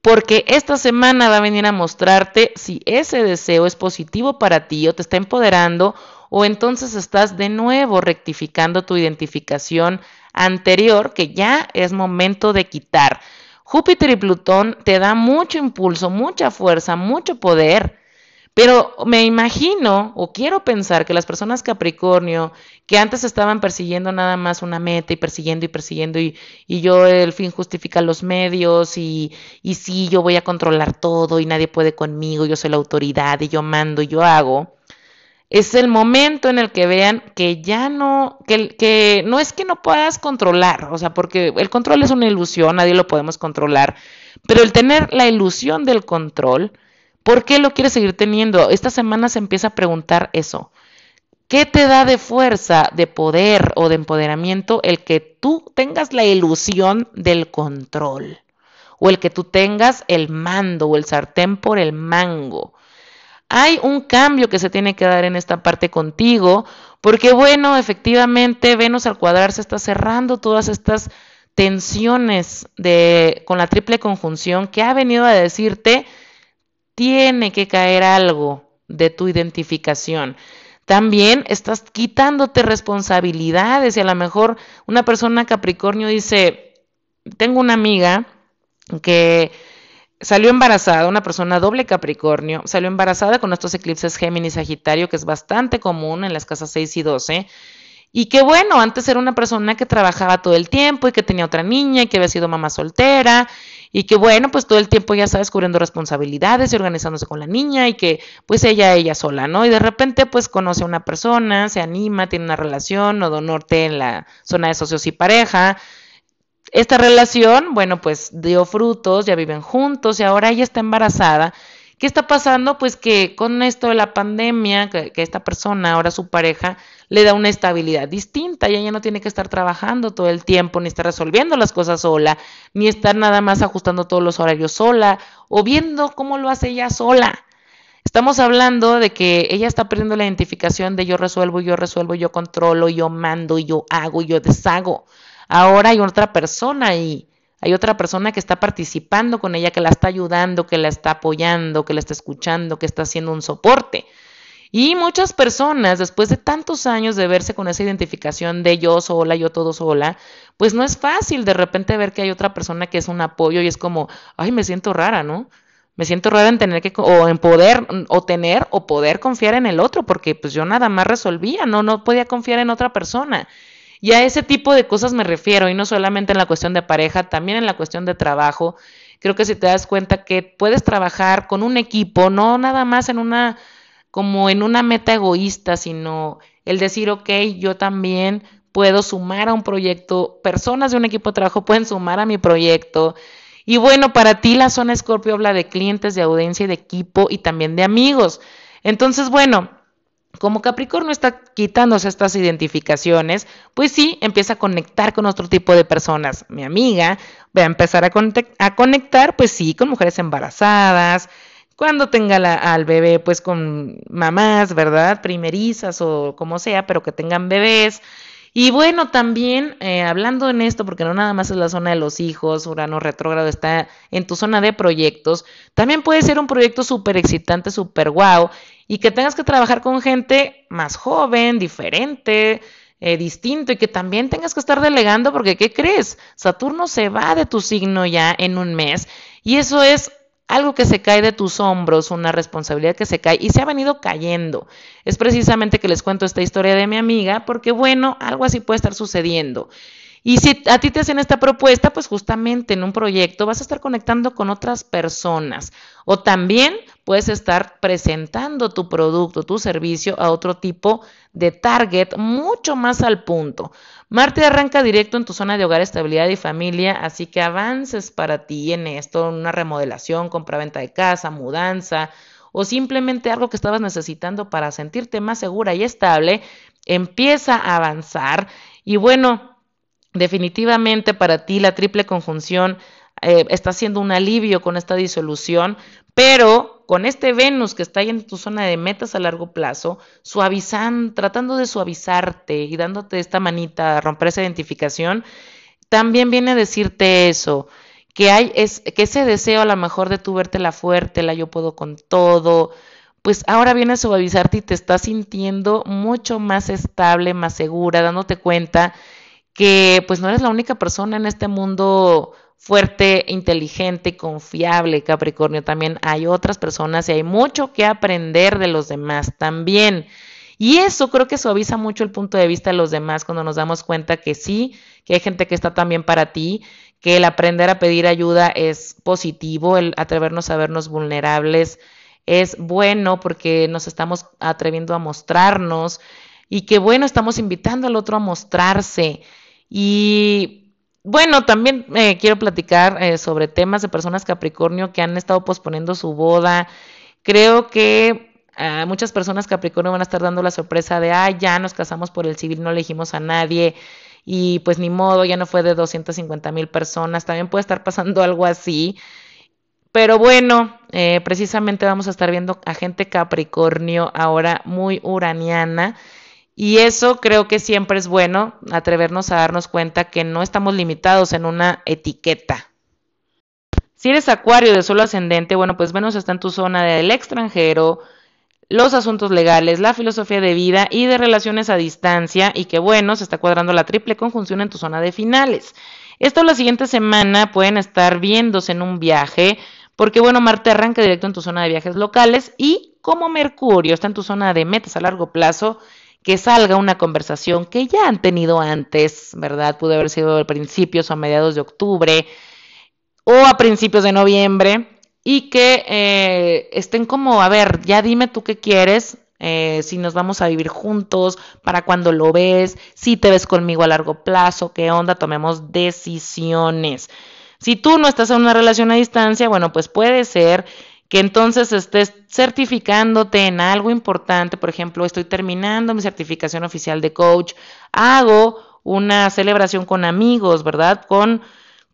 Porque esta semana va a venir a mostrarte si ese deseo es positivo para ti o te está empoderando o entonces estás de nuevo rectificando tu identificación anterior que ya es momento de quitar. Júpiter y Plutón te da mucho impulso, mucha fuerza, mucho poder. Pero me imagino o quiero pensar que las personas Capricornio que antes estaban persiguiendo nada más una meta y persiguiendo y persiguiendo y, y yo el fin justifica los medios y, y sí, yo voy a controlar todo y nadie puede conmigo, yo soy la autoridad y yo mando y yo hago es el momento en el que vean que ya no, que, que, no es que no puedas controlar, o sea, porque el control es una ilusión, nadie lo podemos controlar, pero el tener la ilusión del control, ¿por qué lo quieres seguir teniendo? Esta semana se empieza a preguntar eso. ¿Qué te da de fuerza, de poder o de empoderamiento el que tú tengas la ilusión del control? O el que tú tengas el mando o el sartén por el mango hay un cambio que se tiene que dar en esta parte contigo, porque bueno, efectivamente Venus al cuadrarse está cerrando todas estas tensiones de, con la triple conjunción que ha venido a decirte, tiene que caer algo de tu identificación. También estás quitándote responsabilidades y a lo mejor una persona Capricornio dice, tengo una amiga que salió embarazada, una persona doble Capricornio, salió embarazada con estos eclipses Géminis Sagitario, que es bastante común en las casas 6 y 12. Y que bueno, antes era una persona que trabajaba todo el tiempo y que tenía otra niña y que había sido mamá soltera y que bueno, pues todo el tiempo ya está descubriendo responsabilidades y organizándose con la niña y que pues ella, ella sola, ¿no? Y de repente pues conoce a una persona, se anima, tiene una relación, nodo norte en la zona de socios y pareja, esta relación, bueno, pues dio frutos, ya viven juntos y ahora ella está embarazada. ¿Qué está pasando? Pues que con esto de la pandemia, que, esta persona, ahora su pareja, le da una estabilidad distinta y ella no tiene que estar trabajando todo el tiempo, ni estar resolviendo las cosas sola, ni estar nada más ajustando todos los horarios sola o viendo cómo lo hace ella sola. Estamos hablando de que ella está perdiendo la identificación de yo resuelvo, yo resuelvo, yo controlo, yo mando, yo hago, yo deshago. Ahora hay otra persona ahí, hay otra persona que está participando con ella, que la está ayudando, que la está apoyando, que la está escuchando, que está haciendo un soporte. Y muchas personas, después de tantos años de verse con esa identificación de yo sola, yo todo sola, pues no es fácil de repente ver que hay otra persona que es un apoyo y es como, ay, me siento rara, ¿no? Me siento rara en tener que, o en poder, o tener, o poder confiar en el otro, porque pues yo nada más resolvía, no, no podía confiar en otra persona. Y a ese tipo de cosas me refiero, y no solamente en la cuestión de pareja, también en la cuestión de trabajo. Creo que si te das cuenta que puedes trabajar con un equipo, no nada más en una, como en una meta egoísta, sino el decir, ok, yo también puedo sumar a un proyecto, personas de un equipo de trabajo pueden sumar a mi proyecto. Y bueno, para ti la zona Escorpio habla de clientes, de audiencia y de equipo y también de amigos. Entonces, bueno, como Capricornio está quitándose estas identificaciones, pues sí, empieza a conectar con otro tipo de personas. Mi amiga va a empezar a, conectar, pues sí, con mujeres embarazadas, cuando tenga al bebé, pues con mamás, ¿verdad? Primerizas o como sea, pero que tengan bebés. Y bueno, también eh, hablando en esto, porque no nada más es la zona de los hijos, Urano retrógrado está en tu zona de proyectos, también puede ser un proyecto súper excitante, súper guau, y que tengas que trabajar con gente más joven, diferente, eh, distinto, y que también tengas que estar delegando, porque ¿qué crees? Saturno se va de tu signo ya en un mes, y eso es algo que se cae de tus hombros, una responsabilidad que se cae y se ha venido cayendo. Es precisamente que les cuento esta historia de mi amiga, porque bueno, algo así puede estar sucediendo. Y si a ti te hacen esta propuesta, pues justamente en un proyecto vas a estar conectando con otras personas o también puedes estar presentando tu producto, tu servicio a otro tipo de target mucho más al punto. Marte arranca directo en tu zona de hogar, estabilidad y familia, así que avances para ti en esto, una remodelación, compra-venta de casa, mudanza o simplemente algo que estabas necesitando para sentirte más segura y estable, empieza a avanzar y bueno, Definitivamente para ti la triple conjunción eh, está siendo un alivio con esta disolución, pero con este Venus que está ahí en tu zona de metas a largo plazo, suavizando, tratando de suavizarte y dándote esta manita a romper esa identificación, también viene a decirte eso, que hay es, que ese deseo a lo mejor de tú verte la fuerte, la yo puedo con todo, pues ahora viene a suavizarte y te estás sintiendo mucho más estable, más segura, dándote cuenta que pues no eres la única persona en este mundo fuerte, inteligente, confiable, Capricornio. También hay otras personas y hay mucho que aprender de los demás también. Y eso creo que suaviza mucho el punto de vista de los demás cuando nos damos cuenta que sí, que hay gente que está también para ti, que el aprender a pedir ayuda es positivo, el atrevernos a vernos vulnerables es bueno porque nos estamos atreviendo a mostrarnos y que bueno, estamos invitando al otro a mostrarse. Y bueno, también eh, quiero platicar eh, sobre temas de personas Capricornio que han estado posponiendo su boda. Creo que a muchas personas Capricornio van a estar dando la sorpresa de, ah, ya nos casamos por el civil, no elegimos a nadie y pues ni modo, ya no fue de 250 mil personas. También puede estar pasando (laughs) algo así. Pero bueno, eh, precisamente vamos a estar viendo a gente Capricornio ahora muy uraniana y eso creo que siempre es bueno, atrevernos a darnos cuenta que no estamos limitados en una etiqueta. Si eres acuario de solo ascendente, bueno, pues Venus está en tu zona del extranjero, los asuntos legales, la filosofía de vida y de relaciones a distancia, y que bueno, se está cuadrando la triple conjunción en tu zona de finales. Esto la siguiente semana pueden estar viéndose en un viaje, porque bueno, Marte arranca directo en tu zona de viajes locales y como Mercurio está en tu zona de metas a largo plazo, que salga una conversación que ya han tenido antes, ¿verdad? Pudo haber sido a principios o a mediados de octubre o a principios de noviembre y que eh, estén como, a ver, ya dime tú qué quieres, eh, si nos vamos a vivir juntos, para cuando lo ves, si te ves conmigo a largo plazo, qué onda, tomemos decisiones. Si tú no estás en una relación a distancia, bueno, pues puede ser que entonces estés certificándote en algo importante, por ejemplo, estoy terminando mi certificación oficial de coach, hago una celebración con amigos, ¿verdad? Con,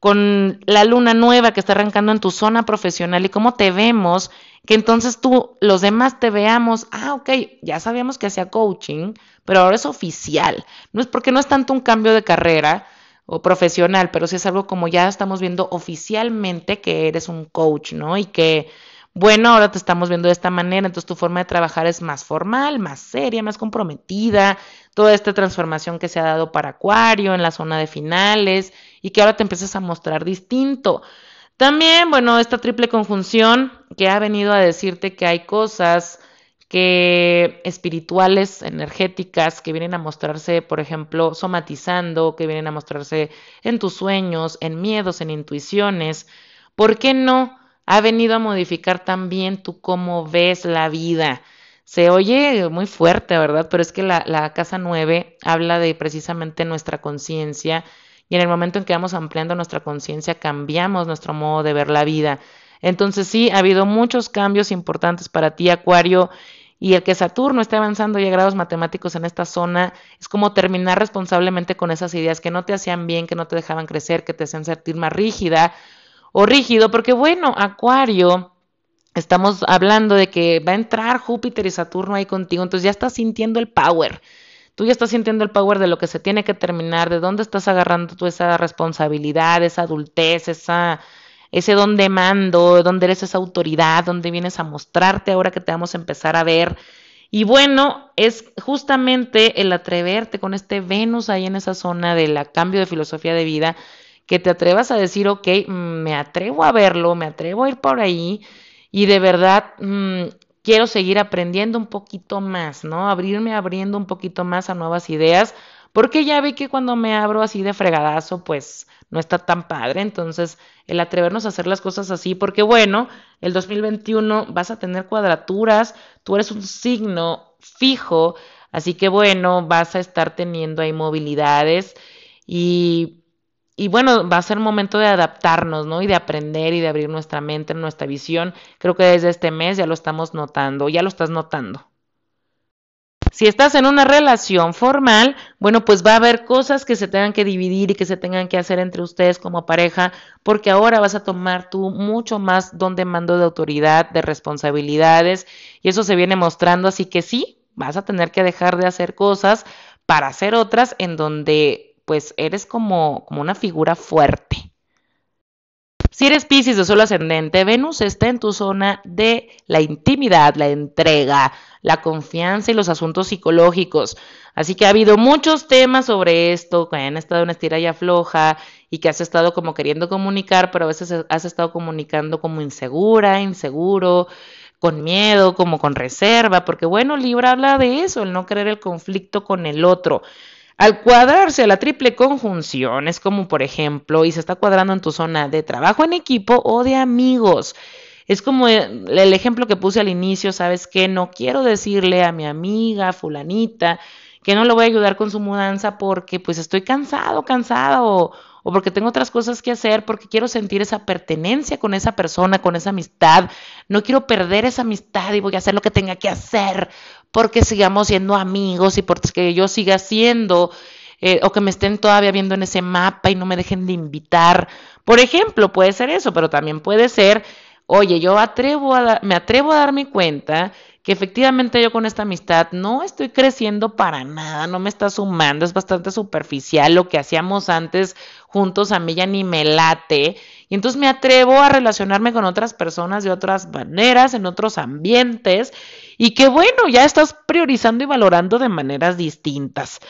con la luna nueva que está arrancando en tu zona profesional y cómo te vemos, que entonces tú, los demás te veamos, ah, ok, ya sabíamos que hacía coaching, pero ahora es oficial. No es porque no es tanto un cambio de carrera, o profesional, pero sí es algo como ya estamos viendo oficialmente que eres un coach, ¿no? Y que bueno, ahora te estamos viendo de esta manera, entonces tu forma de trabajar es más formal, más seria, más comprometida, toda esta transformación que se ha dado para Acuario en la zona de finales y que ahora te empiezas a mostrar distinto. También, bueno, esta triple conjunción que ha venido a decirte que hay cosas que espirituales, energéticas, que vienen a mostrarse, por ejemplo, somatizando, que vienen a mostrarse en tus sueños, en miedos, en intuiciones. ¿Por qué no? Ha venido a modificar también tú cómo ves la vida. Se oye muy fuerte, ¿verdad? Pero es que la, casa 9 habla de precisamente nuestra conciencia y en el momento en que vamos ampliando nuestra conciencia cambiamos nuestro modo de ver la vida. Entonces sí, ha habido muchos cambios importantes para ti, Acuario, y el que Saturno esté avanzando y a grados matemáticos en esta zona es como terminar responsablemente con esas ideas que no te hacían bien, que no te dejaban crecer, que te hacían sentir más rígida o rígido, porque bueno, Acuario, estamos hablando de que va a entrar Júpiter y Saturno ahí contigo, entonces ya estás sintiendo el power. Tú ya estás sintiendo el power de lo que se tiene que terminar, de dónde estás agarrando tú esa responsabilidad, esa adultez, esa, ese don de mando, dónde eres esa autoridad, dónde vienes a mostrarte ahora que te vamos a empezar a ver. Y bueno, es justamente el atreverte con este Venus ahí en esa zona del cambio de filosofía de vida, que te atrevas a decir, ok, me atrevo a verlo, me atrevo a ir por ahí y de verdad mm, quiero seguir aprendiendo un poquito más, ¿no? Abrirme abriendo un poquito más a nuevas ideas, porque ya vi que cuando me abro así de fregadazo, pues no está tan padre. Entonces, el atrevernos a hacer las cosas así, porque bueno, el 2021 vas a tener cuadraturas, tú eres un signo fijo, así que bueno, vas a estar teniendo ahí movilidades y y bueno, va a ser momento de adaptarnos, ¿no? Y de aprender y de abrir nuestra mente, nuestra visión. Creo que desde este mes ya lo estamos notando, ya lo estás notando. Si estás en una relación formal, bueno, pues va a haber cosas que se tengan que dividir y que se tengan que hacer entre ustedes como pareja, porque ahora vas a tomar tú mucho más don de mando de autoridad, de responsabilidades, y eso se viene mostrando, así que sí, vas a tener que dejar de hacer cosas para hacer otras en donde pues eres como, como una figura fuerte. Si eres Pisces de Sol ascendente, Venus está en tu zona de la intimidad, la entrega, la confianza y los asuntos psicológicos. Así que ha habido muchos temas sobre esto, que han estado en estira y afloja y que has estado como queriendo comunicar, pero a veces has estado comunicando como insegura, inseguro, con miedo, como con reserva, porque bueno, Libra habla de eso, el no querer el conflicto con el otro. Al cuadrarse la triple conjunción, es como por ejemplo, y se está cuadrando en tu zona de trabajo en equipo o de amigos. Es como el ejemplo que puse al inicio, ¿sabes qué? No quiero decirle a mi amiga fulanita que no le voy a ayudar con su mudanza porque pues estoy cansado, cansada o, o porque tengo otras cosas que hacer, porque quiero sentir esa pertenencia con esa persona, con esa amistad. No quiero perder esa amistad y voy a hacer lo que tenga que hacer porque sigamos siendo amigos y porque yo siga siendo eh, o que me estén todavía viendo en ese mapa y no me dejen de invitar. Por ejemplo, puede ser eso, pero también puede ser, oye, yo atrevo a me atrevo a darme cuenta que efectivamente yo con esta amistad no estoy creciendo para nada, no me está sumando, es bastante superficial lo que hacíamos antes juntos, a mí ya ni me late. Y entonces me atrevo a relacionarme con otras personas de otras maneras, en otros ambientes, y que bueno, ya estás priorizando y valorando de maneras distintas.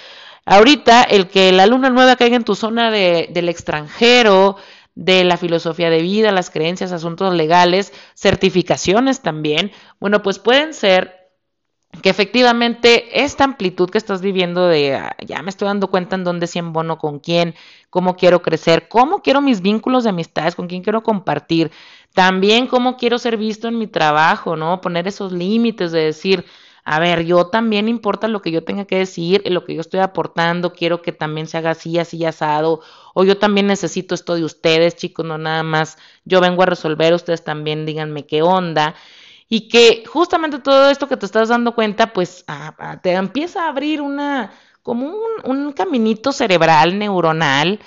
Ahorita, el que la luna nueva caiga en tu zona de, del extranjero, de la filosofía de vida, las creencias, asuntos legales, certificaciones también, bueno, pues pueden ser que efectivamente esta amplitud que estás viviendo de ah, ya me estoy dando cuenta en dónde sí bono con quién, cómo quiero crecer, cómo quiero mis vínculos de amistades, con quién quiero compartir, también cómo quiero ser visto en mi trabajo, ¿no? Poner esos límites de decir, a ver, yo también importa lo que yo tenga que decir, lo que yo estoy aportando, quiero que también se haga así, así asado, o yo también necesito esto de ustedes, chicos, no nada más yo vengo a resolver, ustedes también díganme qué onda y que justamente todo esto que te estás dando cuenta, pues te empieza a abrir una, como un, un, caminito cerebral, neuronal,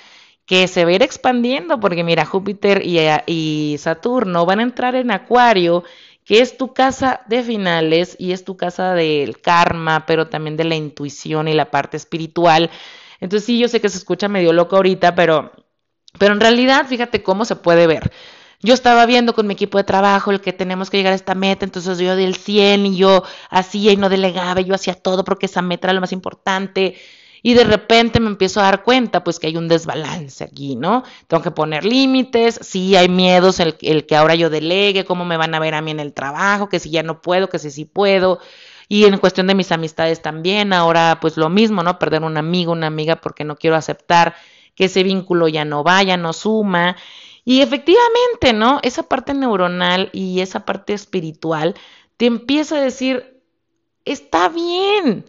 que se va a ir expandiendo, porque mira, Júpiter y, Saturno van a entrar en Acuario, que es tu casa de finales y es tu casa del karma, pero también de la intuición y la parte espiritual. Entonces sí, yo sé que se escucha medio loco ahorita, pero, pero en realidad fíjate cómo se puede ver yo estaba viendo con mi equipo de trabajo el que tenemos que llegar a esta meta, entonces yo del 100 y yo hacía y no delegaba, yo hacía todo porque esa meta era lo más importante. Y de repente me empiezo a dar cuenta, pues que hay un desbalance aquí, ¿no? Tengo que poner límites, sí hay miedos, el, el que ahora yo delegue, cómo me van a ver a mí en el trabajo, que si ya no puedo, que si sí puedo. Y en cuestión de mis amistades también, ahora pues lo mismo, ¿no? Perder un amigo, una amiga porque no quiero aceptar que ese vínculo ya no vaya, no suma. Y efectivamente, ¿no? Esa parte neuronal y esa parte espiritual te empieza a decir, está bien,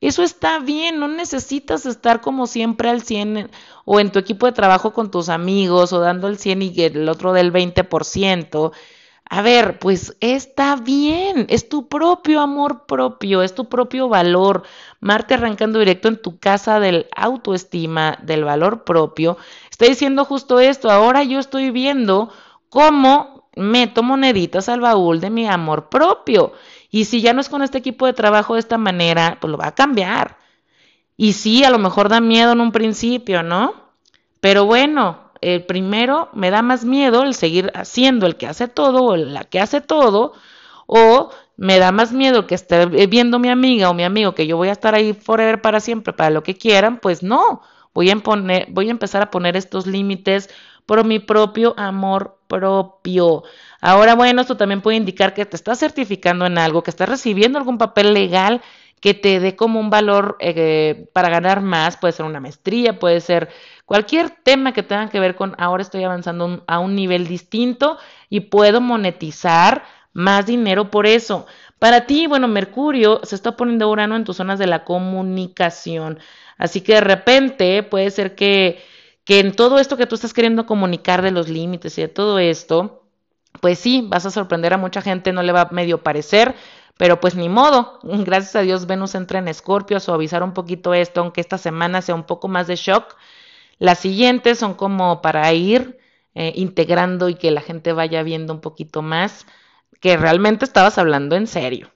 eso está bien, no necesitas estar como siempre al 100 o en tu equipo de trabajo con tus amigos o dando el 100 y el otro del 20%. A ver, pues está bien, es tu propio amor propio, es tu propio valor. Marte arrancando directo en tu casa del autoestima, del valor propio, está diciendo justo esto. Ahora yo estoy viendo cómo meto moneditas al baúl de mi amor propio. Y si ya no es con este equipo de trabajo de esta manera, pues lo va a cambiar. Y sí, a lo mejor da miedo en un principio, ¿no? Pero bueno, el primero me da más miedo el seguir haciendo el que hace todo o la que hace todo, o me da más miedo que esté viendo mi amiga o mi amigo que yo voy a estar ahí forever para siempre para lo que quieran, pues no, voy a, imponer, voy a empezar a poner estos límites por mi propio amor propio. Ahora, bueno, esto también puede indicar que te estás certificando en algo, que estás recibiendo algún papel legal que te dé como un valor eh, para ganar más, puede ser una maestría, puede ser Cualquier tema que tenga que ver con ahora estoy avanzando a un nivel distinto y puedo monetizar más dinero por eso. Para ti, bueno, Mercurio se está poniendo Urano en tus zonas de la comunicación. Así que de repente puede ser que, que en todo esto que tú estás queriendo comunicar de los límites y de todo esto, pues sí, vas a sorprender a mucha gente, no le va a medio parecer, Pero pues ni modo, (laughs) gracias a Dios Venus entra en Escorpio a suavizar un poquito esto, aunque esta semana sea un poco más de shock. Las siguientes son como para ir eh, integrando y que la gente vaya viendo un poquito más que realmente estabas hablando en serio.